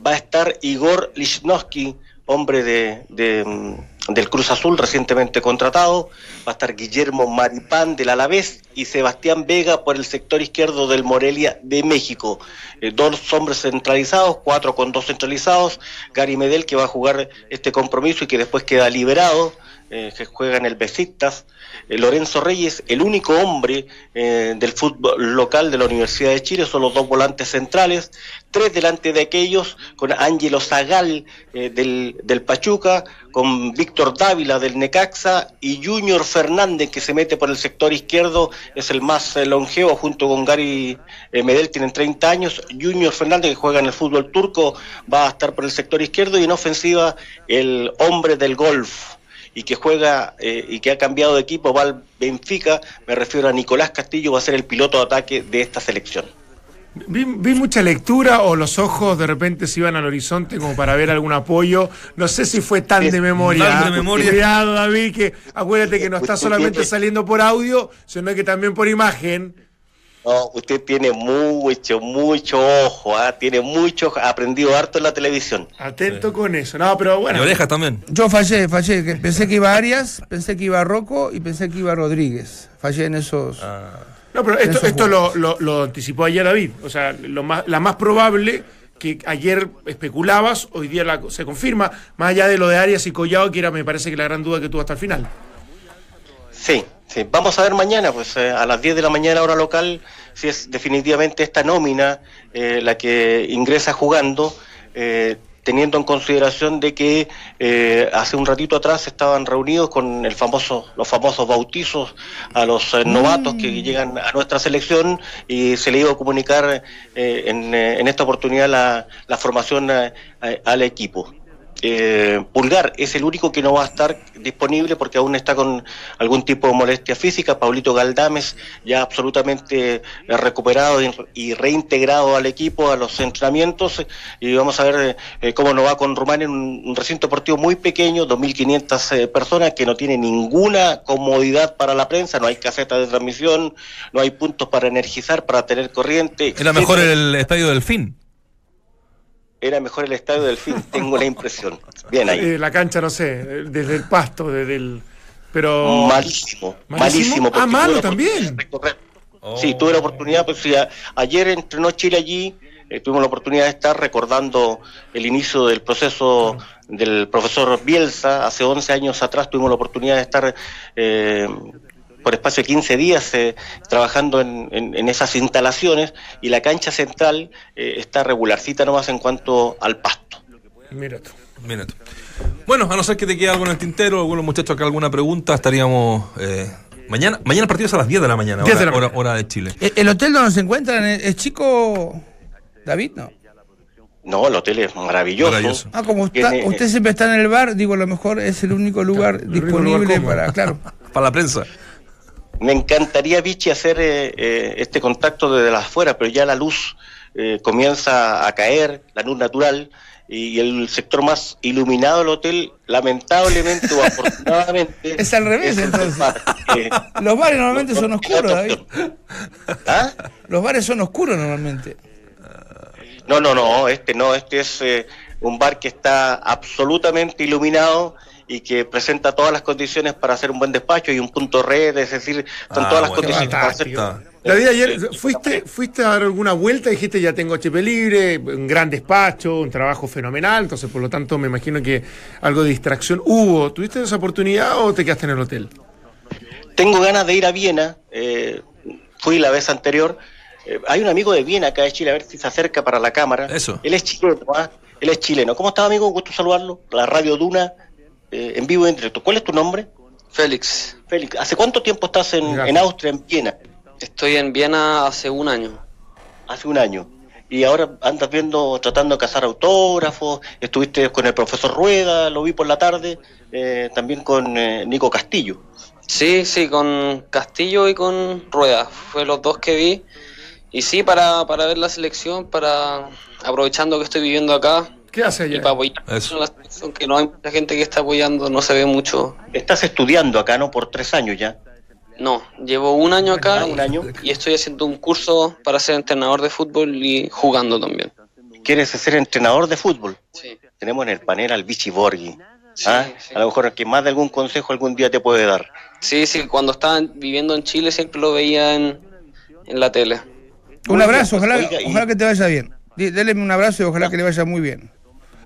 I: va a estar Igor Lichnowsky, hombre de, mm, del Cruz Azul recientemente contratado, va a estar Guillermo Maripán del Alavés y Sebastián Vega por el sector izquierdo del Morelia de México. Eh, dos hombres centralizados, cuatro con dos centralizados, Gary Medel que va a jugar este compromiso y que después queda liberado, eh, que juega en el Besiktas, Lorenzo Reyes, el único hombre eh, del fútbol local de la Universidad de Chile, son los dos volantes centrales, tres delante de aquellos, con Ángelo Zagal eh, del, del Pachuca, con Víctor Dávila del Necaxa y Junior Fernández que se mete por el sector izquierdo, es el más eh, longevo junto con Gary eh, Medel, tienen 30 años, Junior Fernández que juega en el fútbol turco va a estar por el sector izquierdo y en ofensiva el hombre del golf y que juega eh, y que ha cambiado de equipo, va al Benfica, me refiero a Nicolás Castillo, va a ser el piloto de ataque de esta selección.
D: Vi, vi mucha lectura o los ojos de repente se iban al horizonte como para ver algún apoyo. No sé si fue tan de memoria.
B: tan de memoria.
D: Cuidado, David, que acuérdate que no está solamente saliendo por audio, sino que también por imagen.
I: No, usted tiene mucho, mucho ojo, ¿ah? tiene mucho, ha aprendido harto en la televisión.
D: Atento con eso. No, pero
B: Y
D: bueno.
B: orejas también.
E: Yo fallé, fallé. Pensé que iba Arias, pensé que iba Rocco y pensé que iba Rodríguez. Fallé en esos.
D: No, pero esto, esto lo- lo anticipó ayer David. O sea, lo más, la más probable que ayer especulabas, hoy día la- se confirma, más allá de lo de Arias y Collado, que era, me parece que la gran duda que tuvo hasta el final.
I: Sí, sí. Vamos a ver mañana, pues eh, a las 10 de la mañana hora local, si es definitivamente esta nómina eh, la que ingresa jugando, eh, teniendo en consideración de que hace un ratito atrás estaban reunidos con el famoso, los famosos bautizos a los novatos que llegan a nuestra selección y se le iba a comunicar en, en esta oportunidad la, la formación al equipo. Eh, Pulgar es el único que no va a estar disponible porque aún está con algún tipo de molestia física. Paulito Galdames ya absolutamente eh, recuperado y, reintegrado al equipo, a los entrenamientos. Y vamos a ver eh, cómo nos va con Rumania en un, recinto deportivo muy pequeño, 2.500 eh, personas, que no tiene ninguna comodidad para la prensa. No hay caseta de transmisión, no hay puntos para energizar, para tener corriente.
B: Era mejor el estadio del fin.
I: Era mejor el estadio del fin, *laughs* tengo la impresión. Bien ahí.
D: Eh, la cancha, no sé, eh, desde el pasto, desde el. Pero.
I: Malísimo,
D: ¿Malísimo?
I: malísimo.
D: Ah, malo también.
I: Sí, tuve la oportunidad, pues sí, a- ayer entrenó Chile allí, eh, tuvimos la oportunidad de estar recordando el inicio del proceso del profesor Bielsa, hace 11 años atrás tuvimos la oportunidad de estar eh, por espacio de 15 días eh, trabajando en, en- en esas instalaciones y la cancha central eh, está regularcita nomás en cuanto al pasto.
D: Mira tú.
B: Mira tú. Bueno, a no ser que te quede algo en el tintero, algunos muchachos acá alguna pregunta, estaríamos. eh, mañana mañana el partido es a las 10 de la mañana,
D: 10
B: hora,
D: de la
B: hora-
D: mañana.
B: hora de Chile.
E: ¿El, el hotel donde se encuentran es, chico, David? No.
I: No, el hotel es maravilloso.
B: Maravilloso.
E: Ah, como está-
I: Tiene-
E: usted siempre está en el bar, digo, a lo mejor es el único lugar
D: el
E: disponible
D: lugar
E: para, claro. *laughs*
B: Para la prensa.
I: Me encantaría, Vichy, hacer eh, eh, este contacto desde las afuera, pero ya la luz eh, comienza a caer, la luz natural, y el sector más iluminado del hotel, lamentablemente o *laughs* afortunadamente...
E: Es al revés, entonces.
I: bar. Eh, *laughs*
E: Los bares normalmente son oscuros, David.
I: ¿Ah?
E: Los bares son oscuros normalmente.
I: No, no, no, este no, este es eh, un bar que está absolutamente iluminado y que presenta todas las condiciones para hacer un buen despacho y un punto red, es decir, están
B: Ah,
I: todas las
B: bueno.
I: condiciones para hacer...
D: David, ayer fuiste, fuiste a dar alguna vuelta, dijiste ya tengo HP libre, un gran despacho, un trabajo fenomenal, entonces por lo tanto me imagino que algo de distracción hubo. ¿Tuviste esa oportunidad o te quedaste en el hotel?
I: Tengo ganas de ir a Viena, eh, fui la vez anterior. Eh, hay un amigo de Viena acá de Chile, a ver si se acerca para la cámara.
B: Eso.
I: Él es chileno, ¿ah? Él es chileno. ¿Cómo estás, amigo? Gusto saludarlo. La Radio Duna, eh, en vivo y en directo. ¿Cuál es tu nombre?
K: Félix,
I: Félix. ¿Hace cuánto tiempo estás en, Austria, en Viena?
K: estoy en Viena hace un año.
I: Hace un año. Y ahora andas viendo, tratando de cazar autógrafos. Estuviste con el profesor Rueda, lo vi por la tarde. eh, también con eh, Nico Castillo.
K: Sí, sí, con Castillo y con Rueda. Fue los dos que vi. Y sí, para, para ver la selección, para aprovechando que estoy viviendo acá
D: ¿Qué hace
K: y
D: allá?
K: para apoyar
B: Eso.
K: la selección, que no hay mucha gente que está apoyando, no se ve mucho.
I: Estás estudiando acá, ¿no? Por tres años ya.
K: No, llevo un año acá
I: un año.
K: y estoy haciendo un curso para ser entrenador de fútbol y jugando también.
I: ¿Quieres ser entrenador de fútbol?
K: Sí,
I: Tenemos en el panel al Vichy Borghi.
K: sí,
I: ¿ah?
K: sí.
I: A lo mejor que más de algún consejo algún día te puede dar.
K: Sí, sí, cuando estaba viviendo en Chile siempre lo veía en, en la tele.
E: Un abrazo, ojalá,
I: oiga, y-
E: ojalá que te vaya bien. Dele un abrazo y ojalá que le vaya muy bien.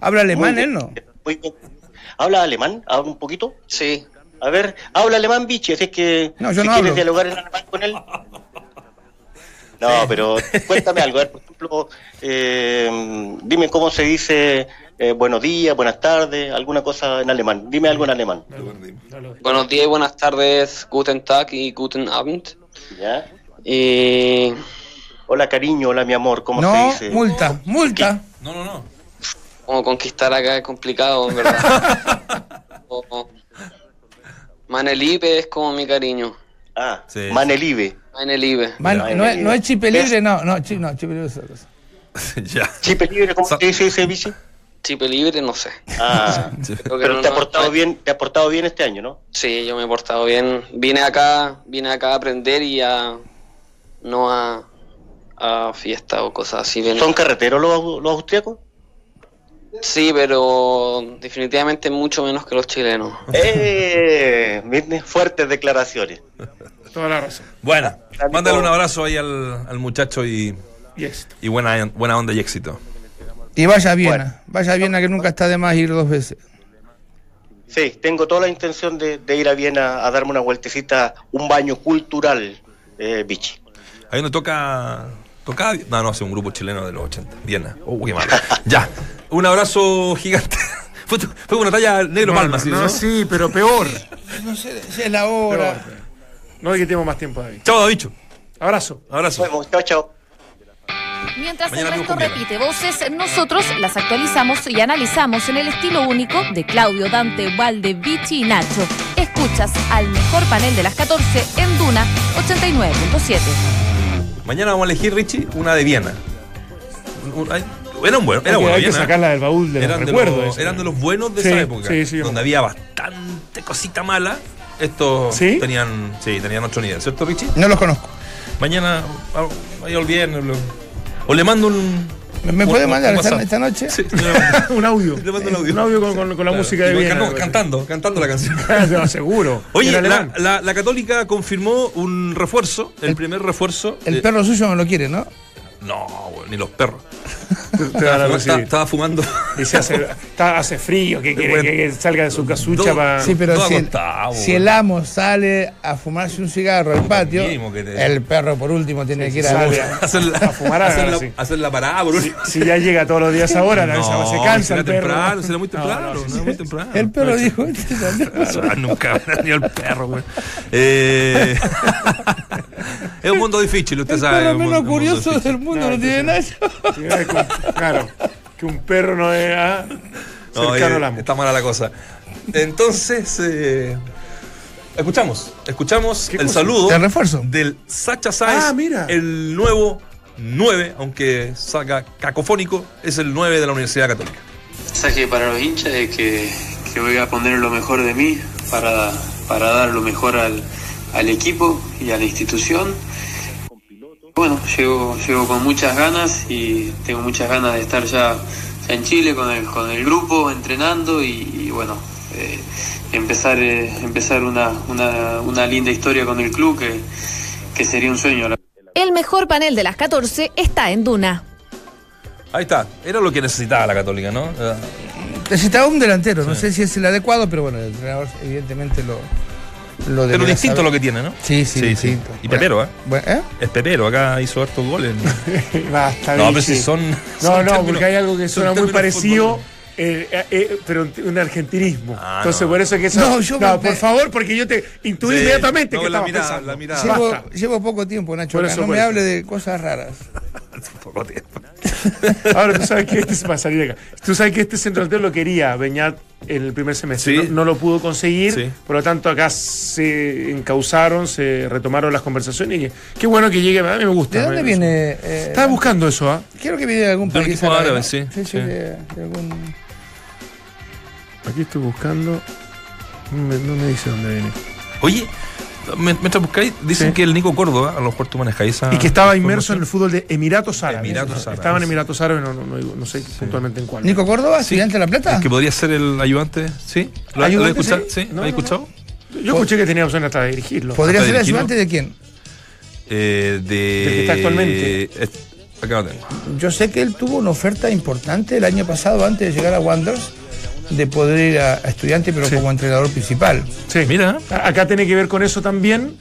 E: ¿Habla alemán
I: Muy
E: él,
I: bien.
E: no?
I: Muy bien. ¿Habla alemán? ¿Habla un poquito?
K: Sí,
I: A ver, habla alemán, Vichy, así es que
E: No, yo
I: si
E: no
I: quieres
E: hablo.
I: dialogar en alemán con él. No, pero cuéntame algo. A ver, por ejemplo, eh, dime cómo se dice eh, buenos días, buenas tardes, alguna cosa en alemán. Dime algo en alemán.
K: buenos días y buenas tardes, guten Tag y guten Abend.
I: ¿Ya?
K: Y
I: Hola, cariño, hola, mi amor, ¿cómo
E: No,
I: se dice?
E: multa, multa.
B: No, no, no.
K: Como conquistar acá es complicado, en verdad. *laughs* Manelipe es como mi cariño.
I: Ah,
B: Sí,
I: Manelive.
K: Manelipe.
E: Man-
I: Ay,
E: no, es, no es chipe libre, no, no, chi- no, chipe libre es otra cosa. *laughs*
B: ya.
I: Chipe libre, ¿cómo se dice ese Vichy?
K: Chipe libre, no sé.
I: Ah, *laughs*
K: Creo que
I: pero
K: no-
I: te ha portado
K: no-
I: bien, te ha portado bien este año, ¿no?
K: Sí, yo me he portado bien. Vine acá, vine acá a aprender y a no a, a fiesta o cosas así. Bien.
I: ¿Son carreteros los, los austriacos?
K: Sí, pero definitivamente mucho menos que los chilenos.
I: Eh, fuertes declaraciones.
D: Toda la razón.
B: Buena. Mándale un abrazo ahí al, al muchacho y,
D: Y
B: buena, buena onda y éxito.
E: Y vaya a Viena, vaya a Viena que nunca está de más ir dos veces.
I: Sí, tengo toda la intención de, de ir a Viena a darme una vueltecita, un baño cultural, eh, Vichy.
B: Ahí donde toca. Toca. No, no, hace un grupo chileno de los 80. Viena. Oh, qué malo. *laughs* ya. Un abrazo gigante. *laughs* Fue, fue una talla negro
D: No,
B: palma,
D: no,
B: ¿sí?
D: no,
B: ¿no?
D: sí, pero peor. *laughs*
E: No sé si es la hora.
D: No hay que tenemos más tiempo, David.
B: Chao, Davicho.
D: Abrazo.
B: Abrazo.
I: Chao, chao.
L: Mientras
B: Mañana
L: el resto repite voces, nosotros las actualizamos y analizamos en el estilo único de Claudio, Dante, Valde, Vichy y Nacho. Escuchas al mejor panel de las 14 en Duna 89.7.
B: Mañana vamos a elegir, Richie, una de Viena. Era un bueno, era
D: Hay que-
B: bueno.
D: hay que
B: Viena.
D: sacarla del baúl de los recuerdos,
B: los, eran de los buenos de
D: Sí,
B: esa época.
D: sí, sí,
B: donde había bastante cosita mala. Estos
D: ¿Sí?
B: tenían, sí, tenían otro nivel, ¿cierto, Richie?
E: No los conozco.
B: Mañana, ah, vaya el viernes. o le mando un.
E: ¿Me, puede mandar esta, noche?
B: Sí, *laughs*
D: un audio.
B: le mando un audio.
D: Un audio con, con- con la
B: Claro,
D: música de Viena.
B: can- Cantando, cantando la canción. *laughs*
D: No, seguro.
B: Oye, la, la- la Católica confirmó un refuerzo, el, primer refuerzo.
E: El
B: eh,
E: perro suyo no lo quiere, ¿no?
B: No, ni los perros.
D: Van a
B: Estaba, fumando.
D: Y se hace, está- hace frío, que quiere
B: Bueno,
D: que, salga de su casucha
B: dos-
D: para.
E: Sí, pero si el,
B: acostado,
E: si el amo sale a fumarse un cigarro al patio,
B: te-
E: el perro por último tiene que ir a
B: hacer la,
D: A fumar a
B: hacer la,
D: sí.
B: hacer la parada, por último.
D: Si ya llega todos los días ahora,
B: No,
D: se cansa
B: será
D: el perro.
B: temprano, será muy
D: No,
B: temprano,
D: no,
B: no,
D: sí,
B: muy
D: sí.
B: temprano.
E: El perro dijo.
B: Ah, *laughs* nunca habrá ni el perro, güey. Eh, *laughs* es un mundo difícil, usted
E: El
B: sabe. un
E: menos
B: mundo- un mundo
E: curioso del mundo
D: No,
E: no tiene nada.
D: Que un- Claro, que un perro no es ah,
B: No,
D: cercano al amo.
B: está mala la cosa. Entonces, eh, escuchamos, escuchamos
D: ¿Qué
B: el
D: cosa?
B: saludo
E: ¿De refuerzo?
B: del Sacha Sáez,
D: Ah, mira.
B: el nuevo 9, aunque saca cacofónico, es el 9 de la Universidad Católica.
M: mensaje para los hinchas es que, que voy a poner lo mejor de mí para, para dar lo mejor al, al equipo y a la institución. Bueno, llego, llego con muchas ganas y tengo muchas ganas de estar ya, ya en Chile con el, con el grupo, entrenando y, y bueno, eh, empezar, eh, empezar una, una, una linda historia con el club que, que sería un sueño.
L: El mejor panel de las 14 está en Duna.
B: Ahí está, era lo que necesitaba la Católica, ¿no? Eh,
E: Necesitaba un delantero, no sé si es el adecuado, pero bueno, el entrenador evidentemente lo, lo
B: Pero distinto
E: saber.
B: lo que tiene, ¿no?
E: Sí, sí, distinto.
B: Y Pepero, ¿eh?
E: Bueno, ¿eh?
B: Es Pepero, acá hizo hartos goles.
D: Basta,
B: No, *laughs* pero si son.
D: No,
B: son
D: no,
B: términos-
D: porque hay algo que suena muy parecido, eh, eh, eh, pero un argentinismo.
B: Ah,
D: Entonces,
B: no.
D: por eso que eso.
E: No, yo me-
D: por favor, porque yo te intuí
B: Sí,
D: inmediatamente
B: no,
D: que
B: la
D: estabas
B: mirada,
D: pensando.
B: la mirada.
E: Llevo, llevo poco tiempo, Nacho. Acá,
D: eso,
E: no me
D: eso.
E: hable de cosas raras. *laughs*
B: Poco tiempo. *laughs*
D: Ahora tú sabes que este se va a salir de acá. Tú sabes que este centro delantero lo quería Beñat en el primer semestre.
B: Sí.
D: No, no lo pudo conseguir.
B: Sí.
D: Por lo tanto, acá se encauzaron, se retomaron las conversaciones. Y qué bueno que llegue. A mí me gusta.
E: ¿De dónde viene? eh,
D: Estaba buscando eso, ¿ah?
E: Quiero que viene de algún
B: De un
E: país
B: equipo árabe,
E: ¿no?
B: sí,
E: Sí, sí,
B: sí.
E: de- de algún-
D: Aquí estoy buscando. No me, no me dice dónde viene.
B: Oye, mientras buscáis, dicen
D: Sí.
B: que el Nico Córdoba, a lo mejor tú manejáis esa.
D: y que estaba inmerso en el fútbol de Emiratos Árabes.
B: Emiratos Árabes.
D: Estaba en Emiratos Árabes, no, no, no, sé puntualmente en cuál.
E: Nico Córdoba, estudiante de La Plata.
B: Es que podría ser el ayudante, ¿sí? ¿Lo, has-
D: ¿Ayudante,
B: lo has escuchado?
D: sí?
B: ¿Sí?
D: No,
B: ¿Lo has
D: no,
B: escuchado?
D: Yo escuché que tenía opción hasta de dirigirlo.
E: ¿Podría ser
B: dirigirlo.
E: ayudante de quién?
B: Eh, de.
D: Del que está actualmente.
B: Eh, acá lo tengo.
E: Yo sé que él tuvo una oferta importante el año pasado, antes de llegar a Wanderers, de poder ir a, a estudiante, pero como entrenador principal.
D: Sí.
B: Mira.
D: Acá tiene que ver con eso también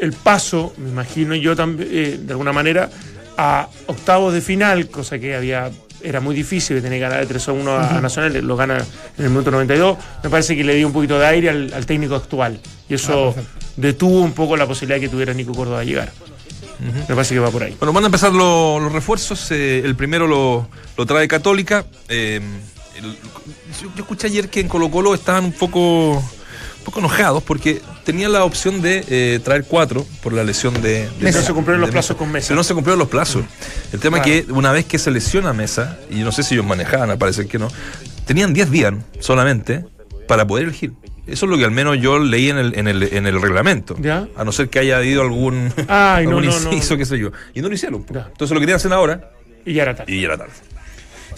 D: el paso, me imagino yo también, eh, de alguna manera, a octavos de final, cosa que había era muy difícil, que tenía que ganar de 3 a 1 a, a Nacional, lo gana en el minuto 92. Me parece que le dio un poquito de aire al, al técnico actual. Y eso detuvo un poco la posibilidad de que tuviera Nico Córdoba de llegar. Me parece que va por ahí.
B: Bueno, van a empezar lo- los refuerzos. eh, el primero lo, lo trae Católica. eh, yo, yo escuché ayer que en Colo Colo estaban un poco, un poco enojados porque tenían la opción de eh, traer cuatro por la lesión de, de
D: Mesa. No se cumplieron los plazos con Mesa.
B: Pero no se cumplieron los plazos. El tema
D: Claro.
B: es que una vez que se lesiona Mesa, y no sé si ellos manejaban, al parecer que no, tenían 10 días solamente para poder elegir. Eso es lo que al menos yo leí en el, en el, en el reglamento.
D: ¿Ya?
B: A no ser que haya habido algún,
D: Ay, *laughs* no,
B: algún
D: no, no.
B: inciso, qué sé yo. Y no lo hicieron. Entonces lo querían hacer ahora
D: Y ya era tarde.
B: y ya era tarde.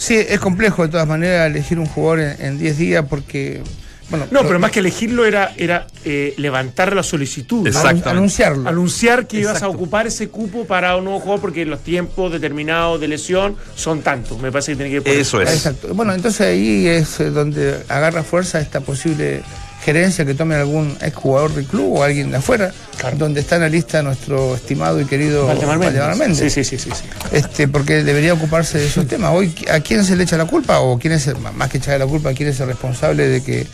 E: Sí, es complejo de todas maneras elegir un jugador en- en 10 días porque. Bueno,
D: No, pero más que elegirlo era, era eh, levantar la solicitud.
E: Exactamente. Anunciarlo.
D: Anunciar que ibas a
E: Exacto.
D: ocupar ese cupo para un nuevo jugador porque los tiempos determinados de lesión son tantos. Me parece que tiene que por
B: Eso es.
E: Exacto. Bueno, entonces ahí es eh, donde agarra fuerza esta posible gerencia que tome algún exjugador del club o alguien de afuera, donde está en la lista nuestro estimado y querido
D: Valdemar Méndez.
E: Valdemar Méndez.
D: Sí, sí, sí, sí, sí.
E: Este, porque debería ocuparse de esos temas. Hoy, ¿a quién se le echa la culpa? O quién es, el- más que echarle la culpa, quién es el responsable de que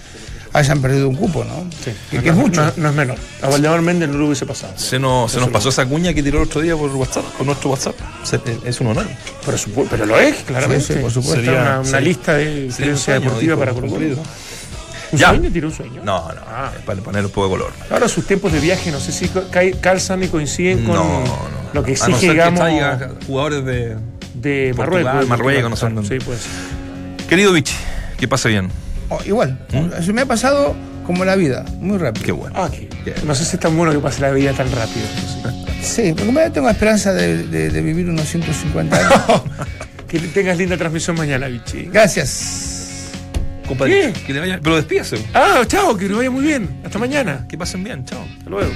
E: hayan perdido un cupo, ¿no? Que, que es mucho.
D: No, no es menor. A Valdemar Méndez no lo hubiese pasado.
B: Se nos, se nos pasó esa cuña que tiró el otro día por WhatsApp, por nuestro WhatsApp. Se- es un honor.
D: Pero, lo es, claramente.
E: Sí, sí, por supuesto.
D: Está una, una
B: Sería-
D: lista de
B: sería sueño,
D: deportiva
B: dijo,
D: para Colo. ¿Un
B: Ya.
D: sueño? ¿Tiró un sueño?
B: No, no.
D: Ah.
B: es para poner un poco de color.
D: Ahora sus tiempos de viaje no sé si ca- calzan y coinciden con
B: No,
D: lo que
B: A
D: exige,
B: no ser que
D: digamos,
B: traiga jugadores de.
D: de
B: Portugal,
D: Marruecos.
B: Marruecos, no sé
D: Claro,
B: dónde.
D: Sí, pues.
B: Querido Vichy, que pase bien.
E: Oh, igual.
B: ¿Mm?
E: Se me ha pasado como la vida, muy rápido.
B: Qué bueno.
D: Ah, que- no sé si es tan bueno que pase la vida tan rápido.
E: Sí, porque me tengo esperanza de, de- de vivir unos 150 años. *laughs*
D: Que tengas linda transmisión mañana, Vichy.
E: Gracias.
B: Compadre, que te vaya. Pero despídase.
D: Ah, chao, que nos vaya muy bien. Hasta mañana.
B: Que pasen bien, chao.
D: Hasta luego.